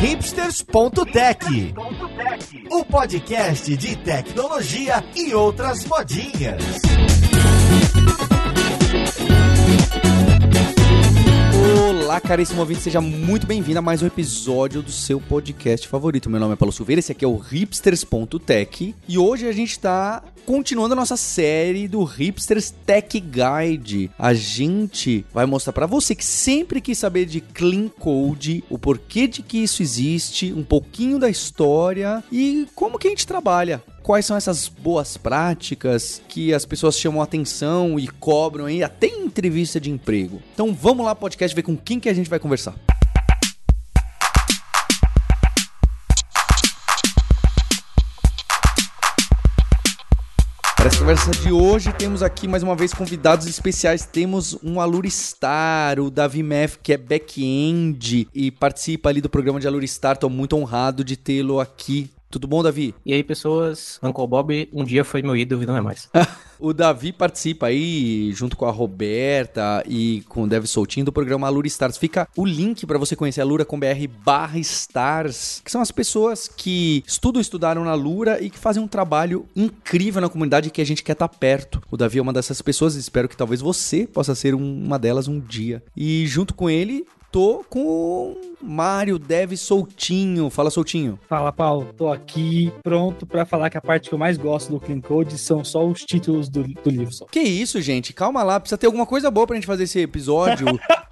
hipsters.tech, o podcast de tecnologia e outras modinhas. Olá, caríssimo ouvinte, seja muito bem-vindo a mais um episódio do seu podcast favorito. Meu nome é Paulo Silveira, esse aqui é o hipsters.tech e hoje a gente está continuando a nossa série do Hipsters Tech Guide. A gente vai mostrar para você que sempre quis saber de Clean Code, o porquê de que isso existe, um pouquinho da história e como que a gente trabalha quais são essas boas práticas que as pessoas chamam atenção e cobram aí até em entrevista de emprego. Então vamos lá, podcast, ver com quem que a gente vai conversar. Para essa conversa de hoje, temos aqui mais uma vez convidados especiais. Temos um Aluristar, o Davi Meff, que é back-end e participa ali do programa de Aluristar. Estou muito honrado de tê-lo aqui tudo bom, Davi? E aí, pessoas? Uncle Bob um dia foi meu ídolo e não é mais. o Davi participa aí, junto com a Roberta e com o Dev Soltinho, do programa Alura Stars. Fica o link para você conhecer a Lura com BR barra Stars, que são as pessoas que estudam, estudaram na Lura e que fazem um trabalho incrível na comunidade que a gente quer estar tá perto. O Davi é uma dessas pessoas e espero que talvez você possa ser uma delas um dia. E junto com ele, tô com Mário Dev Soltinho. Fala, Soltinho. Fala, Paulo. Tô aqui pronto para falar que a parte que eu mais gosto do Clean Code são só os títulos do, do livro. Só. Que isso, gente? Calma lá. Precisa ter alguma coisa boa pra gente fazer esse episódio.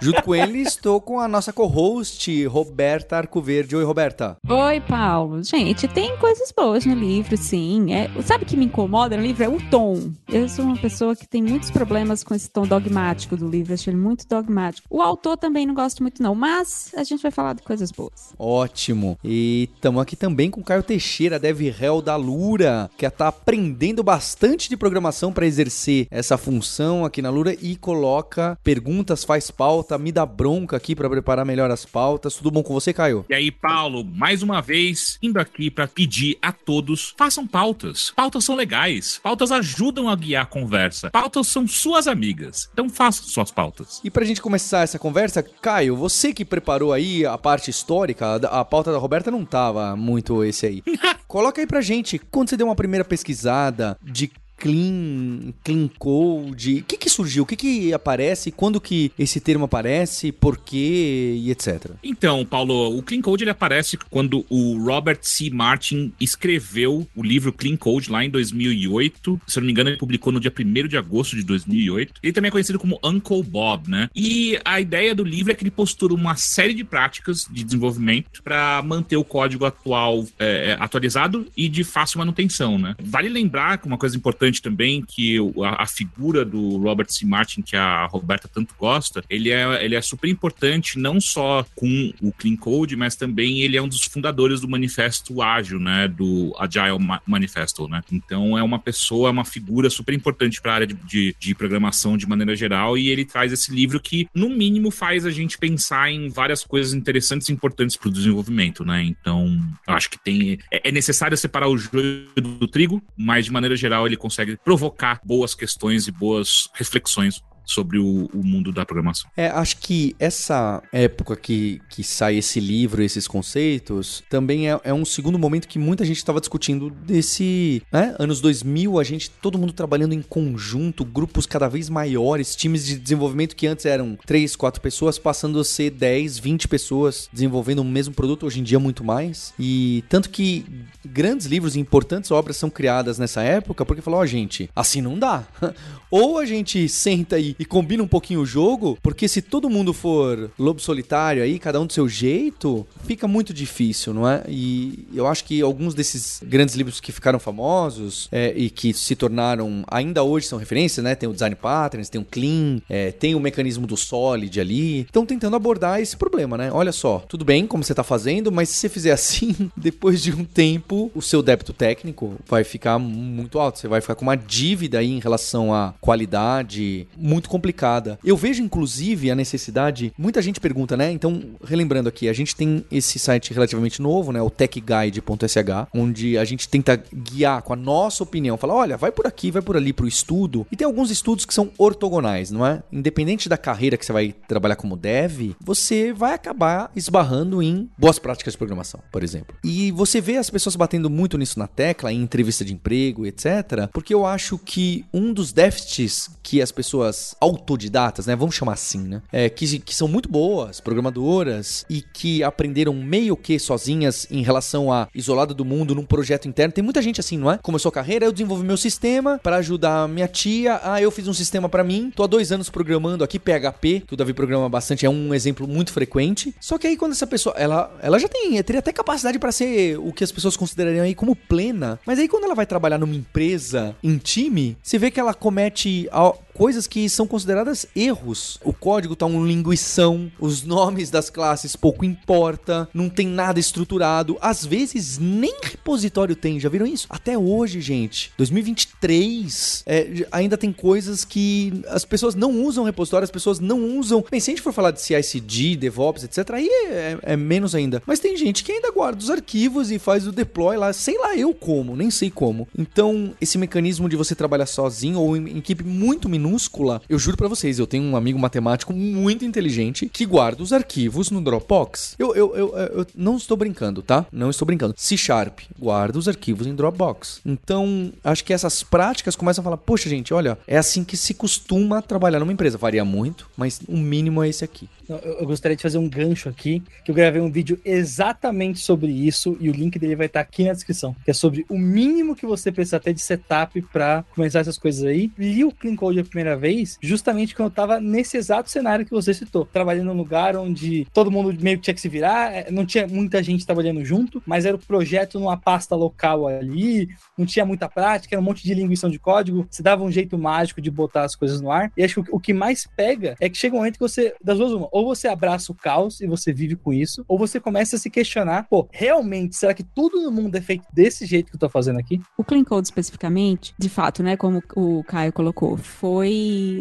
Junto com ele, estou com a nossa co-host, Roberta Arcoverde. Oi, Roberta. Oi, Paulo. Gente, tem coisas boas no livro, sim. É, sabe o que me incomoda no livro? É o tom. Eu sou uma pessoa que tem muitos problemas com esse tom dogmático do livro. Acho ele muito dogmático. O autor também não gosta muito, não. Mas a gente vai falar de coisas boas. Ótimo. E estamos aqui também com o Caio Teixeira, Dev Hell da Lura, que está aprendendo bastante de programação para exercer essa função aqui na Lura e coloca perguntas, faz pauta, me dá bronca aqui para preparar melhor as pautas. Tudo bom com você, Caio? E aí, Paulo, mais uma vez, indo aqui para pedir a todos, façam pautas. Pautas são legais, pautas ajudam a guiar a conversa. Pautas são suas amigas, então façam suas pautas. E pra gente começar essa conversa, Caio, você que preparou aí a parte histórica, a pauta da Roberta não tava muito esse aí. Coloca aí pra gente, quando você deu uma primeira pesquisada de clean, clean code? O que que surgiu? O que que aparece? Quando que esse termo aparece? Por quê? E etc. Então, Paulo, o clean code ele aparece quando o Robert C. Martin escreveu o livro Clean Code lá em 2008. Se eu não me engano, ele publicou no dia 1 de agosto de 2008. Ele também é conhecido como Uncle Bob, né? E a ideia do livro é que ele postura uma série de práticas de desenvolvimento para manter o código atual é, é, atualizado e de fácil manutenção, né? Vale lembrar que uma coisa importante importante também que a, a, figura do Robert C. Martin, que a Roberta tanto gosta, ele é, ele é super importante não só com o Clean Code, mas também ele é um dos fundadores do Manifesto Ágil, né, do Agile Manifesto, né. Então é uma pessoa, uma figura super importante para a área de, de, de, programação de maneira geral e ele traz esse livro que, no mínimo, faz a gente pensar em várias coisas interessantes e importantes para o desenvolvimento, né. Então, acho que tem é, é necessário separar o joio do trigo, mas de maneira geral ele consegue consegue provocar boas questões e boas reflexões sobre o, o, mundo da programação. É, acho que essa época que, que sai esse livro, esses conceitos, também é, é um segundo momento que muita gente estava discutindo desse, né? Anos 2000, a gente, todo mundo trabalhando em conjunto, grupos cada vez maiores, times de desenvolvimento que antes eram 3, 4 pessoas, passando a ser 10, 20 pessoas desenvolvendo o mesmo produto, hoje em dia muito mais. E tanto que grandes livros e importantes obras são criadas nessa época, porque falou, ó, oh, gente, assim não dá. Ou a gente senta aí e combina um pouquinho o jogo, porque se todo mundo for lobo solitário aí, cada um do seu jeito, fica muito difícil, não é? E eu acho que alguns desses grandes livros que ficaram famosos é, e que se tornaram, ainda hoje são referências, né? Tem o Design Patterns, tem o Clean, é, tem o mecanismo do Solid ali. Estão tentando abordar esse problema, né? Olha só, tudo bem como você está fazendo, mas se você fizer assim, depois de um tempo, o seu débito técnico vai ficar muito alto. Você vai ficar com uma dívida aí em relação a qualidade muito complicada. Eu vejo, inclusive, a necessidade. Muita gente pergunta, né? Então, relembrando aqui, a gente tem esse site relativamente novo, né? O techguide.sh, onde a gente tenta guiar com a nossa opinião. Falar, olha, vai por aqui, vai por ali pro estudo. E tem alguns estudos que são ortogonais, não é? Independente da carreira que você vai trabalhar como dev, você vai acabar esbarrando em boas práticas de programação, por exemplo. E você vê as pessoas batendo muito nisso na tecla, em entrevista de emprego, etc. Porque eu acho que um dos déficits que as pessoas autodidatas, né? Vamos chamar assim, né? É, que, que são muito boas, programadoras, e que aprenderam meio que sozinhas em relação a isolada do mundo num projeto interno. Tem muita gente assim, não é? Começou a carreira, eu desenvolvi meu sistema para ajudar minha tia. Ah, eu fiz um sistema para mim. Tô há dois anos programando aqui PHP, que o Davi programa bastante, é um exemplo muito frequente. Só que aí quando essa pessoa, ela, ela já tem, teria até capacidade para ser o que as pessoas considerariam aí como plena. Mas aí quando ela vai trabalhar numa empresa, em time, você vê que ela comete she coisas que são consideradas erros. O código tá um linguição, os nomes das classes pouco importa, não tem nada estruturado, às vezes nem repositório tem, já viram isso? Até hoje, gente, 2023, é, ainda tem coisas que as pessoas não usam repositório, as pessoas não usam. Bem, se a gente for falar de CI/CD, DevOps, etc, aí é, é menos ainda. Mas tem gente que ainda guarda os arquivos e faz o deploy lá, sei lá eu como, nem sei como. Então, esse mecanismo de você trabalhar sozinho ou em equipe muito minúscula minúscula. Eu juro para vocês, eu tenho um amigo matemático muito inteligente que guarda os arquivos no Dropbox. Eu, eu, eu, eu não estou brincando, tá? Não estou brincando. C Sharp guarda os arquivos em Dropbox. Então, acho que essas práticas começam a falar: poxa, gente, olha, é assim que se costuma trabalhar numa empresa. Varia muito, mas o mínimo é esse aqui. Eu gostaria de fazer um gancho aqui, que eu gravei um vídeo exatamente sobre isso e o link dele vai estar aqui na descrição, que é sobre o mínimo que você precisa ter de setup para começar essas coisas aí. Li o Clean Code primeira vez, justamente quando eu tava nesse exato cenário que você citou, trabalhando num lugar onde todo mundo meio que tinha que se virar, é, não tinha muita gente trabalhando junto, mas era o projeto numa pasta local ali, não tinha muita prática, era um monte de linguição de código, você dava um jeito mágico de botar as coisas no ar. E acho que o que mais pega é que chega um momento que você, das duas uma, ou você abraça o caos e você vive com isso, ou você começa a se questionar, pô, realmente, será que tudo no mundo é feito desse jeito que eu tô fazendo aqui? O Clean Code especificamente, de fato, né, como o Caio colocou, foi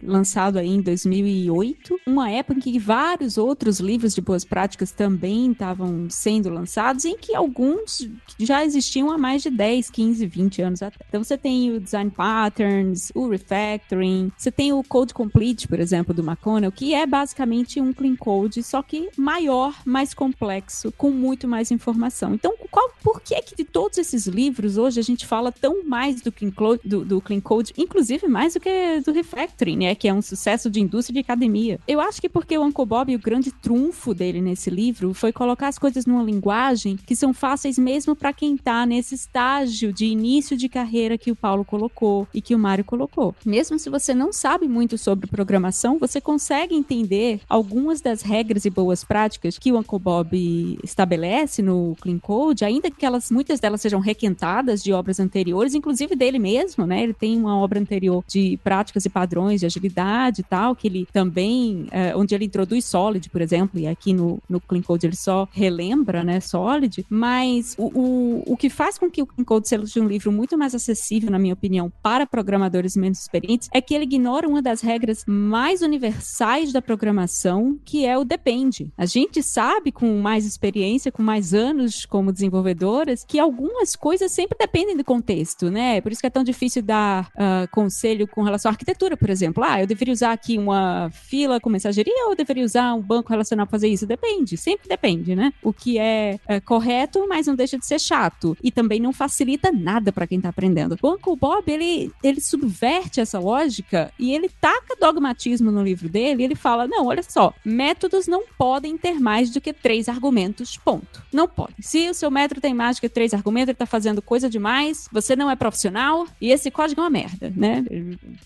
lançado aí em 2008, uma época em que vários outros livros de boas práticas também estavam sendo lançados, em que alguns já existiam há mais de 10, 15, 20 anos até. Então você tem o Design Patterns, o Refactoring, você tem o Code Complete, por exemplo, do McConnell, que é basicamente um clean code, só que maior, mais complexo, com muito mais informação. Então, qual, por que que de todos esses livros hoje a gente fala tão mais do clean, code, do, do clean code, inclusive mais do que do refactoring, né, que é um sucesso de indústria de academia? Eu acho que porque o Uncle Bob, o grande trunfo dele nesse livro foi colocar as coisas numa linguagem que são fáceis mesmo para quem tá nesse estágio de início de carreira que o Paulo colocou e que o Mário colocou. Mesmo se você não sabe muito sobre programação, você consegue entender algumas das regras e boas práticas que o Uncle Bob estabelece no Clean Code, ainda que elas, muitas delas sejam requentadas de obras anteriores, inclusive dele mesmo, né? Ele tem uma obra anterior de práticas e de agilidade e tal, que ele também, é, onde ele introduz Solid, por exemplo, e aqui no, no Clean Code ele só relembra, né, Solid, mas o, o, o que faz com que o Clean Code seja um livro muito mais acessível, na minha opinião, para programadores menos experientes, é que ele ignora uma das regras mais universais da programação, que é o depende. A gente sabe com mais experiência, com mais anos como desenvolvedoras, que algumas coisas sempre dependem do contexto, né? Por isso que é tão difícil dar uh, conselho com relação à arquitetura, por exemplo. Ah, eu deveria usar aqui uma fila com mensageria ou eu deveria usar um banco relacional para fazer isso? Depende, sempre depende, né? O que é, é correto, mas não deixa de ser chato. E também não facilita nada para quem tá aprendendo. O Uncle Bob, ele, ele subverte essa lógica e ele taca dogmatismo no livro dele. ele fala: não, olha só, métodos não podem ter mais do que três argumentos, ponto. Não pode. Se o seu método tem mais do que três argumentos, ele tá fazendo coisa demais, você não é profissional e esse código é uma merda, né?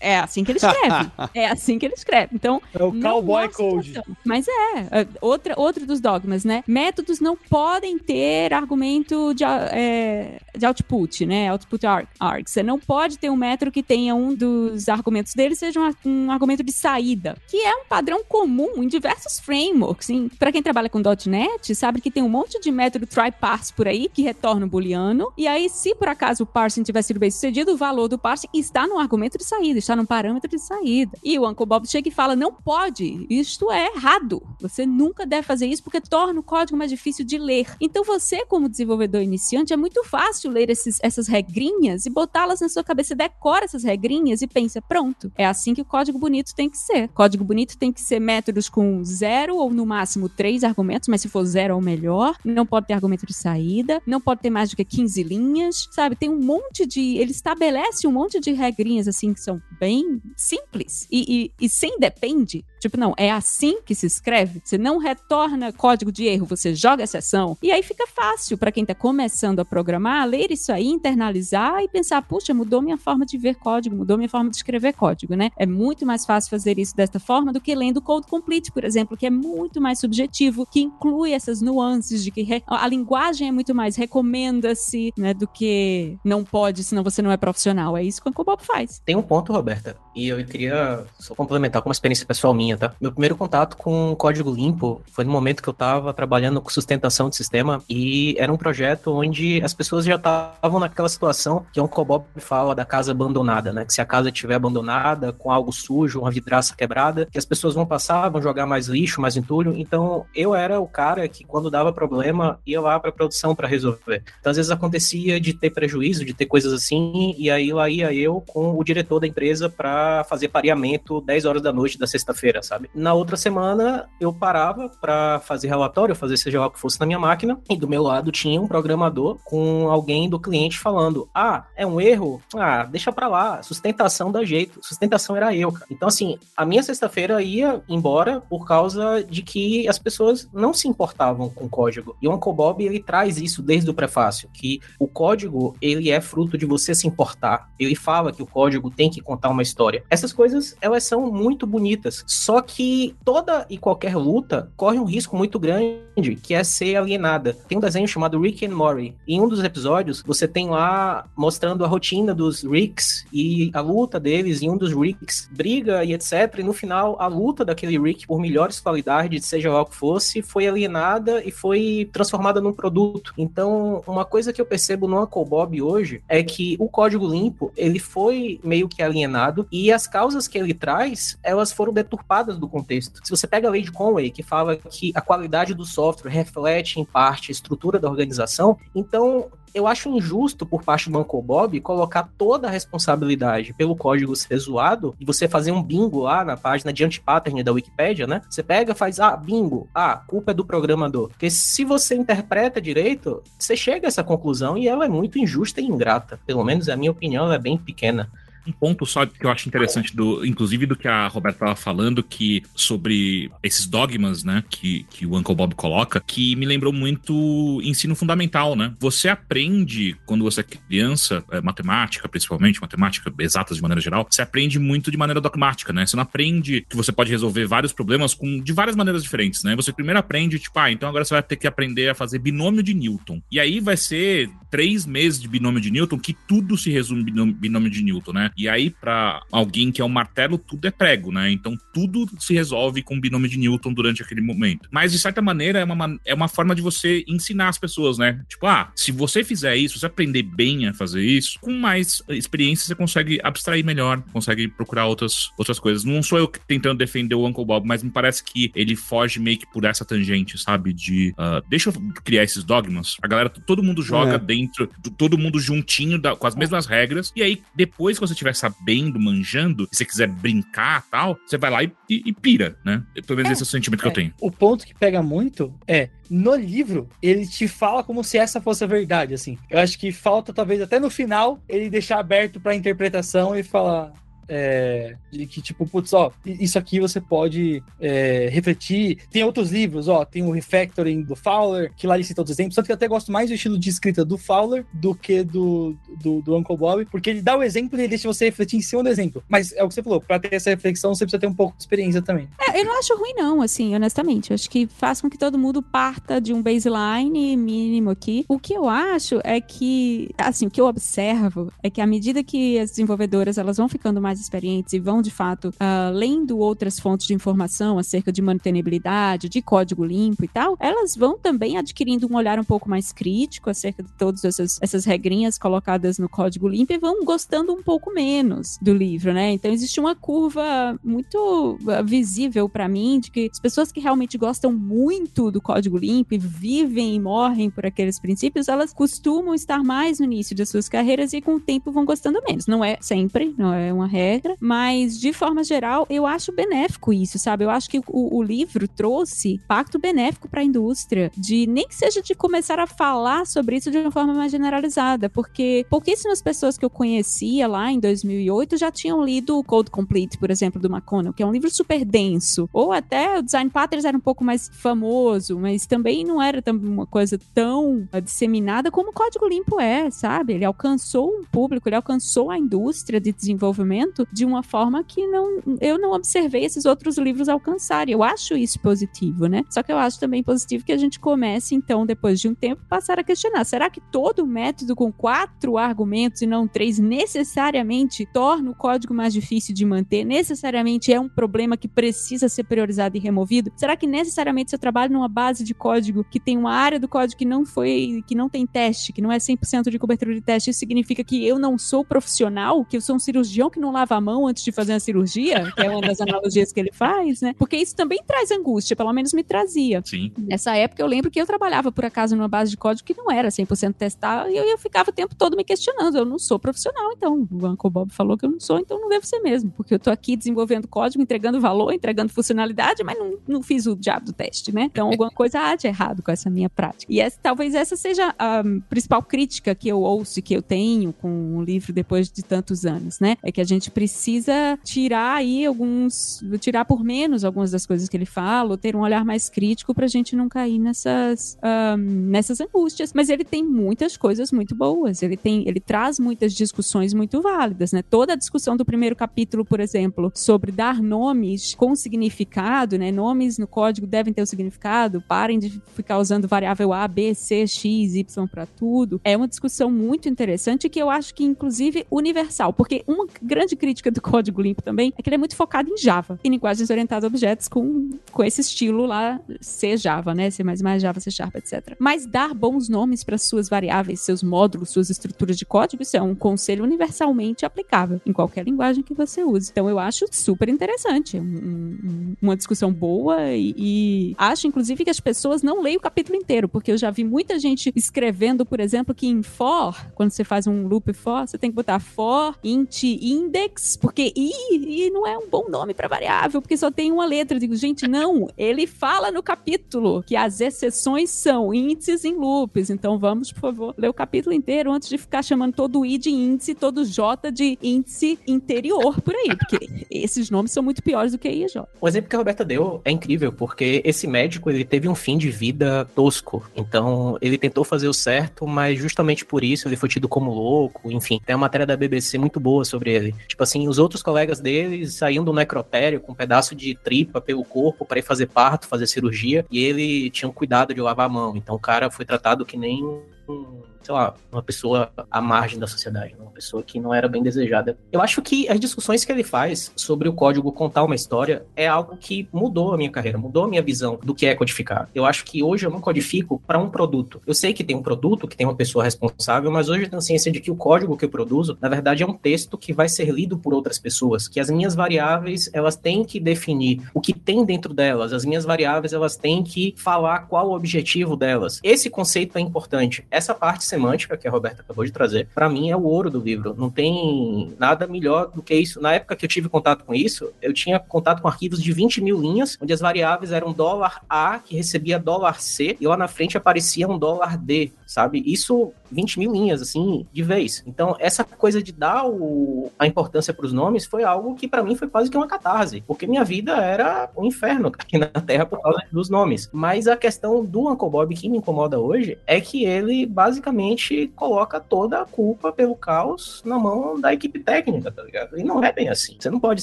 É assim que ele escreve. é assim que ele escreve. Então, é o cowboy code. Mas é, é, outra, outro dos dogmas, né? Métodos não podem ter argumento de, é, de output, né? Output arg. Você não pode ter um método que tenha um dos argumentos dele seja um, um argumento de saída, que é um padrão comum em diversos frameworks. Para quem trabalha com .NET, sabe que tem um monte de método try parse por aí que retorna o booleano. E aí, se por acaso o parsing tiver sido bem sucedido, o valor do parsing está no argumento de saída, está no parâmetro parâmetro de saída. E o Uncle Bob chega e fala: não pode, isto é errado. Você nunca deve fazer isso porque torna o código mais difícil de ler. Então, você, como desenvolvedor iniciante, é muito fácil ler esses, essas regrinhas e botá-las na sua cabeça. Você decora essas regrinhas e pensa: pronto, é assim que o código bonito tem que ser. Código bonito tem que ser métodos com zero ou no máximo três argumentos, mas se for zero ou melhor, não pode ter argumento de saída, não pode ter mais do que 15 linhas, sabe? Tem um monte de. Ele estabelece um monte de regrinhas assim que são bem simples e, e, e sem depende. Tipo, não, é assim que se escreve. Você não retorna código de erro, você joga a exceção. E aí fica fácil para quem está começando a programar, ler isso aí, internalizar e pensar, puxa, mudou minha forma de ver código, mudou minha forma de escrever código, né? É muito mais fácil fazer isso desta forma do que lendo Code Complete, por exemplo, que é muito mais subjetivo, que inclui essas nuances de que a linguagem é muito mais recomenda-se, né, do que não pode, senão você não é profissional. É isso que o Bob faz. Tem um ponto, Roberta, e eu queria só complementar com uma experiência pessoal minha, tá? Meu primeiro contato com código limpo foi no momento que eu estava trabalhando com sustentação de sistema e era um projeto onde as pessoas já estavam naquela situação que o Bob fala da casa abandonada, né? Que se a casa estiver abandonada, com algo sujo, uma vidraça quebrada, que as pessoas vão passar, vão jogar mais lixo, mais entulho. Então, eu era o cara que quando dava problema, ia lá para produção para resolver. Então, às vezes acontecia de ter prejuízo, de ter coisas assim, e aí lá ia eu com o diretor da empresa para fazer pareamento 10 horas da noite da sexta-feira, sabe? Na outra semana, eu parava para fazer relatório, fazer seja lá o que fosse na minha máquina, e do meu lado tinha um programador com alguém do cliente falando: "Ah, é um erro? Ah, deixa para lá, sustentação dá jeito". Sustentação era eu, cara. Então assim, a minha sexta-feira ia embora por causa de que as pessoas não se importavam com o código. E o Uncle Bob, ele traz isso desde o prefácio, que o código, ele é fruto de você se importar. Ele fala que o código tem que contar uma história. Essas coisas, elas são muito bonitas. Só que toda e qualquer luta corre um risco muito grande, que é ser alienada. Tem um desenho chamado Rick and Morty. Em um dos episódios, você tem lá mostrando a rotina dos Ricks e a luta deles, e um dos Ricks briga e etc. E no final, a luta daquele Rick por melhores qualidades, seja lá o que fosse, foi alienada e foi transformada num produto. Então, uma coisa que eu percebo no Uncle Bob hoje é que o código limpo, ele foi meio que alienado e as causas que ele traz, elas foram deturpadas do contexto. Se você pega a lei de Conway, que fala que a qualidade do software reflete em parte a estrutura da organização, então eu acho injusto por parte do Uncle Bob colocar toda a responsabilidade pelo código ser zoado e você fazer um bingo lá na página de anti-pattern da Wikipedia, né? Você pega, faz, ah, bingo, ah, culpa é do programador. Porque se você interpreta direito, você chega a essa conclusão e ela é muito injusta e ingrata. Pelo menos a minha opinião ela é bem pequena um ponto só que eu acho interessante, do, inclusive do que a Roberta estava falando, que sobre esses dogmas, né, que, que o Uncle Bob coloca, que me lembrou muito ensino fundamental, né? Você aprende, quando você é criança, é, matemática, principalmente, matemática exatas de maneira geral, você aprende muito de maneira dogmática, né? Você não aprende que você pode resolver vários problemas com, de várias maneiras diferentes, né? Você primeiro aprende, tipo, ah, então agora você vai ter que aprender a fazer binômio de Newton. E aí vai ser três meses de binômio de Newton que tudo se resume binômio, binômio de Newton, né? E aí, para alguém que é um martelo, tudo é prego, né? Então tudo se resolve com o binômio de Newton durante aquele momento. Mas, de certa maneira, é uma, é uma forma de você ensinar as pessoas, né? Tipo, ah, se você fizer isso, se você aprender bem a fazer isso, com mais experiência você consegue abstrair melhor, consegue procurar outras, outras coisas. Não sou eu tentando defender o Uncle Bob, mas me parece que ele foge meio que por essa tangente, sabe? De uh, deixa eu criar esses dogmas. A galera, todo mundo joga é. dentro, todo mundo juntinho, da, com as mesmas regras. E aí, depois que você estiver sabendo, manjando, e você quiser brincar tal, você vai lá e, e, e pira, né? Pelo menos é, esse é o sentimento é. que eu é. tenho. O ponto que pega muito é, no livro, ele te fala como se essa fosse a verdade, assim. Eu acho que falta, talvez, até no final, ele deixar aberto pra interpretação e falar é, de que, tipo, putz, ó, isso aqui você pode é, refletir. Tem outros livros, ó, tem o Refactoring do Fowler, que lá ele cita outros exemplos, tanto que eu até gosto mais do estilo de escrita do Fowler do que do, do, do Uncle Bob, porque ele dá o exemplo e ele deixa você refletir em cima do exemplo. Mas é o que você falou, pra ter essa reflexão você precisa ter um pouco de experiência também. É, eu não acho ruim não, assim, honestamente. Eu acho que faz com que todo mundo parta de um baseline mínimo aqui. O que eu acho é que, assim, o que eu observo é que à medida que as desenvolvedoras elas vão ficando mais mais experientes e vão, de fato, uh, lendo outras fontes de informação acerca de mantenibilidade, de código limpo e tal, elas vão também adquirindo um olhar um pouco mais crítico acerca de todas essas, essas regrinhas colocadas no código limpo e vão gostando um pouco menos do livro, né? Então existe uma curva muito ah, visível para mim de que as pessoas que realmente gostam muito do código limpo e vivem e morrem por aqueles princípios, elas costumam estar mais no início de suas carreiras e com o tempo vão gostando menos. Não é sempre, não é uma regra, mas de forma geral, eu acho benéfico isso, sabe? Eu acho que o, o livro trouxe pacto benéfico para a indústria, de nem que seja de começar a falar sobre isso de uma forma mais generalizada, porque pouquíssimas pessoas que eu conhecia lá em 2008 já tinham lido o Code Complete, por exemplo, do McConnell, que é um livro super denso, ou até o Design Patterns era um pouco mais famoso, mas também não era uma coisa tão disseminada como o Código Limpo é, sabe? Ele alcançou um público, ele alcançou a indústria de desenvolvimento de uma forma que não, eu não observei esses outros livros alcançarem. Eu acho isso positivo, né? Só que eu acho também positivo que a gente comece, então, depois de um tempo, passar a questionar: será que todo método com quatro argumentos e não três necessariamente torna o código mais difícil de manter? Necessariamente é um problema que precisa ser priorizado e removido? Será que necessariamente se eu trabalho numa base de código que tem uma área do código que não foi, que não tem teste, que não é 100% de cobertura de teste, isso significa que eu não sou profissional, que eu sou um cirurgião que não lava a mão antes de fazer a cirurgia, que é uma das analogias que ele faz, né? Porque isso também traz angústia, pelo menos me trazia. Sim. Nessa época eu lembro que eu trabalhava por acaso numa base de código que não era 100% testada e eu, eu ficava o tempo todo me questionando, eu não sou profissional, então. O Uncle Bob falou que eu não sou, então não devo ser mesmo, porque eu tô aqui desenvolvendo código, entregando valor, entregando funcionalidade, mas não, não fiz o diabo do teste, né? Então alguma coisa há de errado com essa minha prática. E essa, talvez essa seja a principal crítica que eu ouço e que eu tenho com o livro depois de tantos anos, né? É que a gente precisa tirar aí alguns, tirar por menos algumas das coisas que ele fala, ou ter um olhar mais crítico pra gente não cair nessas, um, nessas angústias. Mas ele tem muitas coisas muito boas, ele tem, ele traz muitas discussões muito válidas, né? Toda a discussão do primeiro capítulo, por exemplo, sobre dar nomes com significado, né? Nomes no código devem ter o um significado, parem de ficar usando variável A, B, C, X, Y para tudo. É uma discussão muito interessante que eu acho que, inclusive, universal, porque uma grande crítica do código limpo também é que ele é muito focado em Java, em linguagens orientadas a objetos com, com esse estilo lá, C Java, né? C++, Java, C Sharp, etc. Mas dar bons nomes para suas variáveis, seus módulos, suas estruturas de código, isso é um conselho universalmente aplicável em qualquer linguagem que você use. Então eu acho super interessante, um, um, uma discussão boa e, e acho, inclusive, que as pessoas não leem o capítulo inteiro, porque eu já vi muita gente escrevendo, por exemplo, que em for, quando você faz um loop for, você tem que botar for int index, porque i, i não é um bom nome para variável, porque só tem uma letra. Eu digo, gente, não, ele fala no capítulo que as exceções são índices em loops. Então vamos, por favor, ler o capítulo inteiro antes de ficar chamando todo i de índice, todo j de índice interior por aí, porque esses nomes são muito piores do que i e j. O exemplo que a Roberta deu é incrível, porque esse médico ele teve um fim de vida tosco. Então ele tentou fazer o certo, mas justamente por isso ele foi tido como louco. Enfim, tem uma matéria da BBC muito boa sobre ele. Tipo assim, os outros colegas dele saíam do necrotério com um pedaço de tripa pelo corpo para ir fazer parto, fazer cirurgia, e ele tinha um cuidado de lavar a mão. Então o cara foi tratado que nem um sei lá, uma pessoa à margem da sociedade, uma pessoa que não era bem desejada. Eu acho que as discussões que ele faz sobre o código contar uma história é algo que mudou a minha carreira, mudou a minha visão do que é codificar. Eu acho que hoje eu não codifico para um produto. Eu sei que tem um produto, que tem uma pessoa responsável, mas hoje eu tenho ciência de que o código que eu produzo, na verdade, é um texto que vai ser lido por outras pessoas, que as minhas variáveis, elas têm que definir o que tem dentro delas, as minhas variáveis, elas têm que falar qual o objetivo delas. Esse conceito é importante. Essa parte semântica que a Roberta acabou de trazer, para mim é o ouro do livro. Não tem nada melhor do que isso. Na época que eu tive contato com isso, eu tinha contato com arquivos de 20 mil linhas, onde as variáveis eram dólar A, que recebia dólar C, e lá na frente aparecia um dólar D, sabe? Isso 20 mil linhas, assim, de vez. Então, essa coisa de dar o, a importância para os nomes foi algo que para mim foi quase que uma catarse, porque minha vida era um inferno aqui na Terra por causa dos nomes. Mas a questão do Uncle Bob que me incomoda hoje é que ele basicamente coloca toda a culpa pelo caos na mão da equipe técnica, tá ligado? E não é bem assim. Você não pode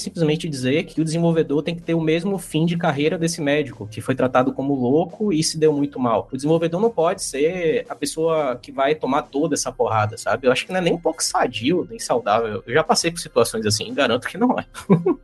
simplesmente dizer que o desenvolvedor tem que ter o mesmo fim de carreira desse médico, que foi tratado como louco e se deu muito mal. O desenvolvedor não pode ser a pessoa que vai tomar tomar toda essa porrada, sabe? Eu acho que não é nem um pouco sadio, nem saudável. Eu já passei por situações assim, garanto que não é.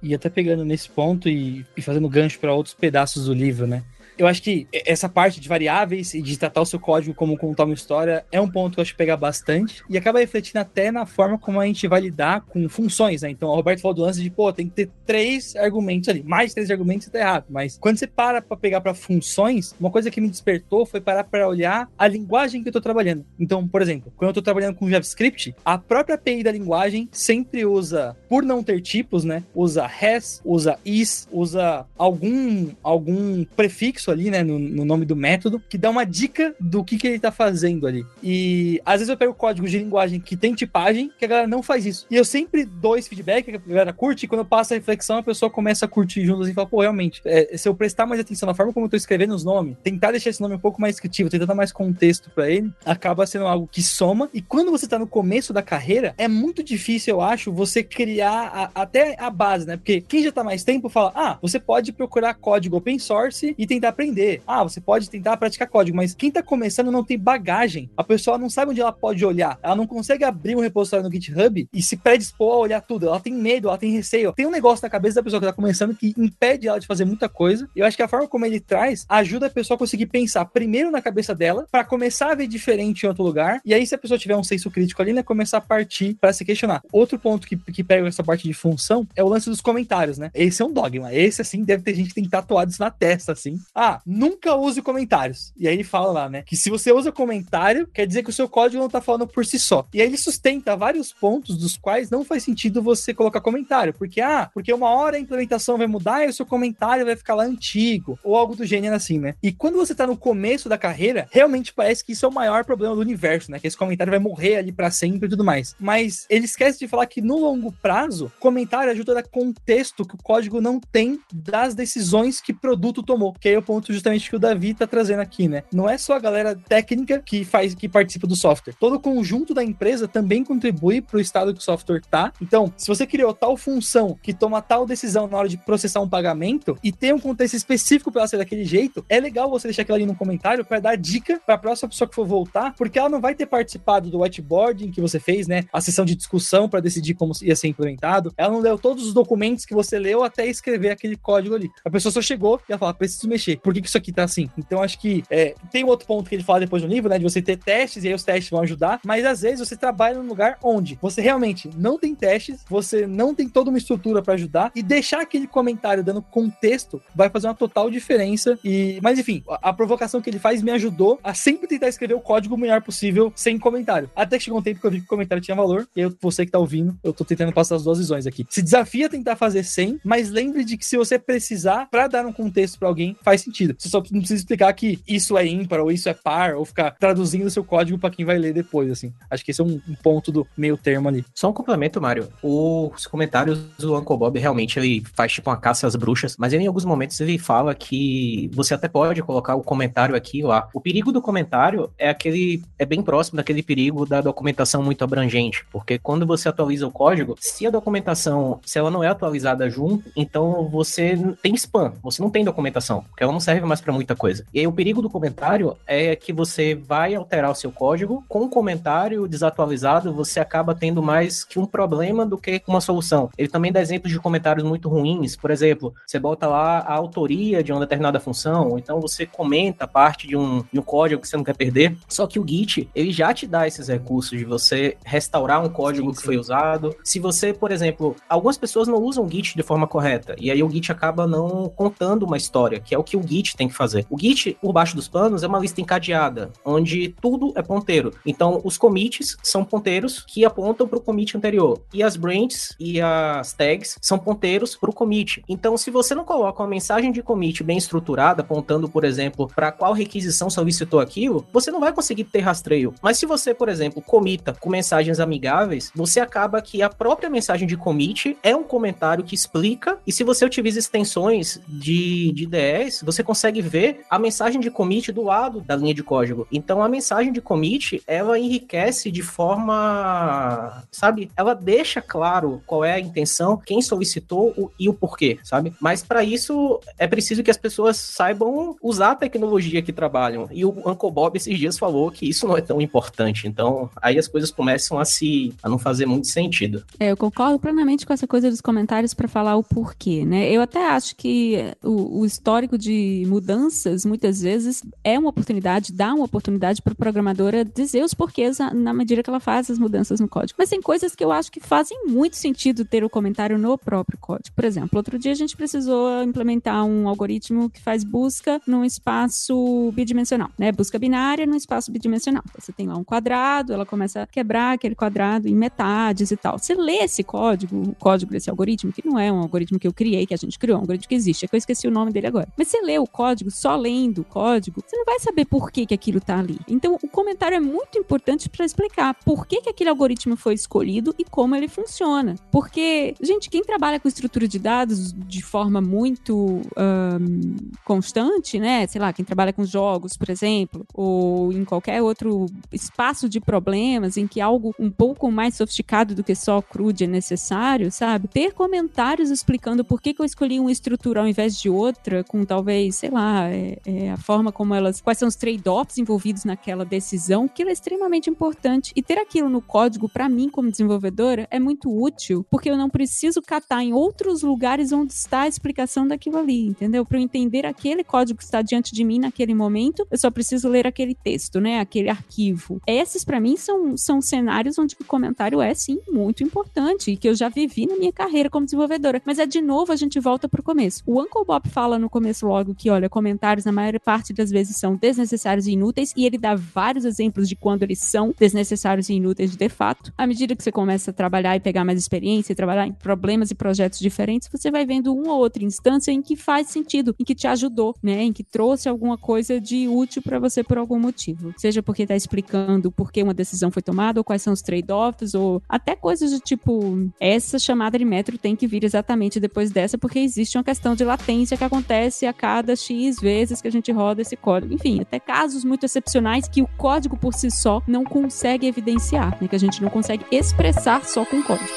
e até pegando nesse ponto e, e fazendo gancho para outros pedaços do livro, né? Eu acho que essa parte de variáveis e de tratar o seu código como contar uma história é um ponto que eu acho que pega bastante e acaba refletindo até na forma como a gente vai lidar com funções, né? Então, o Roberto falou do lance de, pô, tem que ter três argumentos ali. Mais três argumentos tá errado. Mas quando você para pra pegar para funções, uma coisa que me despertou foi parar para olhar a linguagem que eu tô trabalhando. Então, por exemplo, quando eu tô trabalhando com JavaScript, a própria API da linguagem sempre usa, por não ter tipos, né? Usa has, usa is, usa algum, algum prefixo ali, né, no, no, nome do método, que dá uma dica do que, que ele tá fazendo ali. E às vezes eu pego código de linguagem que tem tipagem, que a galera não faz isso. E eu sempre dou esse feedback, que a galera curte, e quando eu passo a reflexão, a pessoa começa a curtir juntos e fala, pô, realmente, é, se eu prestar mais atenção na forma como eu tô escrevendo os nomes, tentar deixar esse nome um pouco mais descritivo, tentar dar mais contexto para ele, acaba sendo algo que soma. E quando você tá no começo da carreira, é muito difícil, eu acho, você criar a, até a base, né? Porque quem já tá mais tempo fala, ah, você pode procurar código open source e tentar aprender. Ah, você pode tentar praticar código, mas quem tá começando não tem bagagem. A pessoa não sabe onde ela pode olhar. Ela não consegue abrir um repositório no GitHub e se predispor a olhar tudo. Ela tem medo, ela tem receio. Tem um negócio na cabeça da pessoa que tá começando que impede ela de fazer muita coisa. E eu acho que a forma como ele traz ajuda a pessoa a conseguir pensar primeiro na cabeça dela para começar a ver diferente em outro lugar. E aí, se a pessoa tiver um senso crítico ali, né, começar a partir para se questionar. Outro ponto que, que pega essa parte de função é o lance dos comentários, né? Esse é um dogma. Esse, assim, deve ter gente que tem tatuado isso na testa, assim. Ah, nunca use comentários. E aí ele fala lá, né? Que se você usa comentário, quer dizer que o seu código não tá falando por si só. E aí ele sustenta vários pontos dos quais não faz sentido você colocar comentário. Porque, ah, porque uma hora a implementação vai mudar e o seu comentário vai ficar lá antigo. Ou algo do gênero assim, né? E quando você tá no começo da carreira, realmente parece que isso é o maior problema do universo, né? Que esse comentário vai morrer ali para sempre e tudo mais. Mas ele esquece de falar que no longo prazo, comentário ajuda a dar contexto que o código não tem das decisões que produto tomou. Que aí o ponto justamente que o Davi tá trazendo aqui, né? Não é só a galera técnica que faz, que participa do software. Todo o conjunto da empresa também contribui para o estado que o software tá. Então, se você criou tal função que toma tal decisão na hora de processar um pagamento e tem um contexto específico para ela ser daquele jeito, é legal você deixar aquilo ali no comentário para dar dica para a próxima pessoa que for voltar, porque ela não vai ter participado do whiteboarding que você fez, né? A sessão de discussão para decidir como ia ser implementado. Ela não leu todos os documentos que você leu até escrever aquele código ali. A pessoa só chegou e ela fala: preciso mexer. Por que, que isso aqui tá assim? Então acho que é, tem outro ponto que ele fala depois no livro, né? De você ter testes e aí os testes vão ajudar, mas às vezes você trabalha num lugar onde você realmente não tem testes, você não tem toda uma estrutura para ajudar e deixar aquele comentário dando contexto vai fazer uma total diferença. E, mas enfim, a, a provocação que ele faz me ajudou a sempre tentar escrever o código o melhor possível sem comentário. Até que chegou um tempo que eu vi que o comentário tinha valor e eu, você que tá ouvindo, eu tô tentando passar as duas visões aqui. Se desafia a tentar fazer sem, mas lembre de que se você precisar para dar um contexto para alguém, faz sentido. Você só não precisa explicar que isso é ímpar ou isso é par, ou ficar traduzindo seu código para quem vai ler depois, assim. Acho que esse é um, um, ponto do meio termo ali. Só um complemento, Mário. Os comentários do Uncle Bob realmente ele faz tipo uma caça às bruxas, mas ele, em alguns momentos ele fala que você até pode colocar o comentário aqui lá. O perigo do comentário é aquele é bem próximo daquele perigo da documentação muito abrangente, porque quando você atualiza o código, se a documentação, se ela não é atualizada junto, então você tem spam, você não tem documentação, porque ela não serve mais para muita coisa. E aí o perigo do comentário é que você vai alterar o seu código, com o comentário desatualizado, você acaba tendo mais que um problema do que uma solução. Ele também dá exemplos de comentários muito ruins, por exemplo, você bota lá a autoria de uma determinada função, ou então você comenta parte de um, de um código que você não quer perder, só que o Git, ele já te dá esses recursos de você restaurar um código sim, que sim. foi usado. Se você, por exemplo, algumas pessoas não usam o Git de forma correta, e aí o Git acaba não contando uma história, que é o que o Git tem que fazer. O Git, por baixo dos panos, é uma lista encadeada, onde tudo é ponteiro. Então, os commits são ponteiros que apontam para o commit anterior. E as branches e as tags são ponteiros para o commit. Então, se você não coloca uma mensagem de commit bem estruturada, apontando, por exemplo, para qual requisição solicitou aquilo, você não vai conseguir ter rastreio. Mas se você, por exemplo, comita com mensagens amigáveis, você acaba que a própria mensagem de commit é um comentário que explica, e se você utiliza extensões de, de IDEs, você você consegue ver a mensagem de commit do lado da linha de código. Então a mensagem de commit, ela enriquece de forma, sabe? Ela deixa claro qual é a intenção, quem solicitou o, e o porquê, sabe? Mas para isso é preciso que as pessoas saibam usar a tecnologia que trabalham. E o Uncle Bob esses dias falou que isso não é tão importante. Então aí as coisas começam a se a não fazer muito sentido. É, eu concordo plenamente com essa coisa dos comentários para falar o porquê, né? Eu até acho que o, o histórico de mudanças muitas vezes é uma oportunidade, dá uma oportunidade para o programadora dizer os porquês na medida que ela faz as mudanças no código. Mas tem coisas que eu acho que fazem muito sentido ter o comentário no próprio código. Por exemplo, outro dia a gente precisou implementar um algoritmo que faz busca num espaço bidimensional, né? Busca binária num espaço bidimensional. Você tem lá um quadrado, ela começa a quebrar aquele quadrado em metades e tal. Você lê esse código, o código desse algoritmo, que não é um algoritmo que eu criei, que a gente criou, é um algoritmo que existe, é que eu esqueci o nome dele agora. Mas você lê o código, só lendo o código, você não vai saber por que, que aquilo tá ali. Então, o comentário é muito importante para explicar por que, que aquele algoritmo foi escolhido e como ele funciona. Porque, gente, quem trabalha com estrutura de dados de forma muito um, constante, né? Sei lá, quem trabalha com jogos, por exemplo, ou em qualquer outro espaço de problemas em que algo um pouco mais sofisticado do que só crude é necessário, sabe? Ter comentários explicando por que, que eu escolhi uma estrutura ao invés de outra, com talvez, sei lá, é, é a forma como elas. quais são os trade-offs envolvidos naquela decisão, que é extremamente importante. E ter aquilo no código, para mim, como desenvolvedora, é muito útil, porque eu não preciso catar em outros lugares onde está a explicação daquilo ali, entendeu? Para eu entender aquele código que está diante de mim naquele momento, eu só preciso ler aquele texto, né? Aquele arquivo. Esses, para mim, são, são cenários onde o comentário é, sim, muito importante e que eu já vivi na minha carreira como desenvolvedora. Mas é de novo, a gente volta pro começo. O Uncle Bob fala no começo logo que, olha, comentários na maior parte das vezes são desnecessários e inúteis, e ele dá vários exemplos de quando eles são desnecessários e inúteis de fato. À medida que você começa a trabalhar e pegar mais experiência, e trabalhar em problemas e projetos diferentes, você vai vendo uma ou outra instância em que faz sentido, em que te ajudou, né? Em que trouxe alguma coisa de útil para você por algum motivo. Seja porque está explicando por que uma decisão foi tomada, ou quais são os trade-offs, ou até coisas do tipo, essa chamada de metro tem que vir exatamente depois dessa, porque existe uma questão de latência que acontece a cada X vezes que a gente roda esse código. Enfim, até casos muito excepcionais que o código por si só não consegue evidenciar, né? Que a gente não consegue expressar só com código.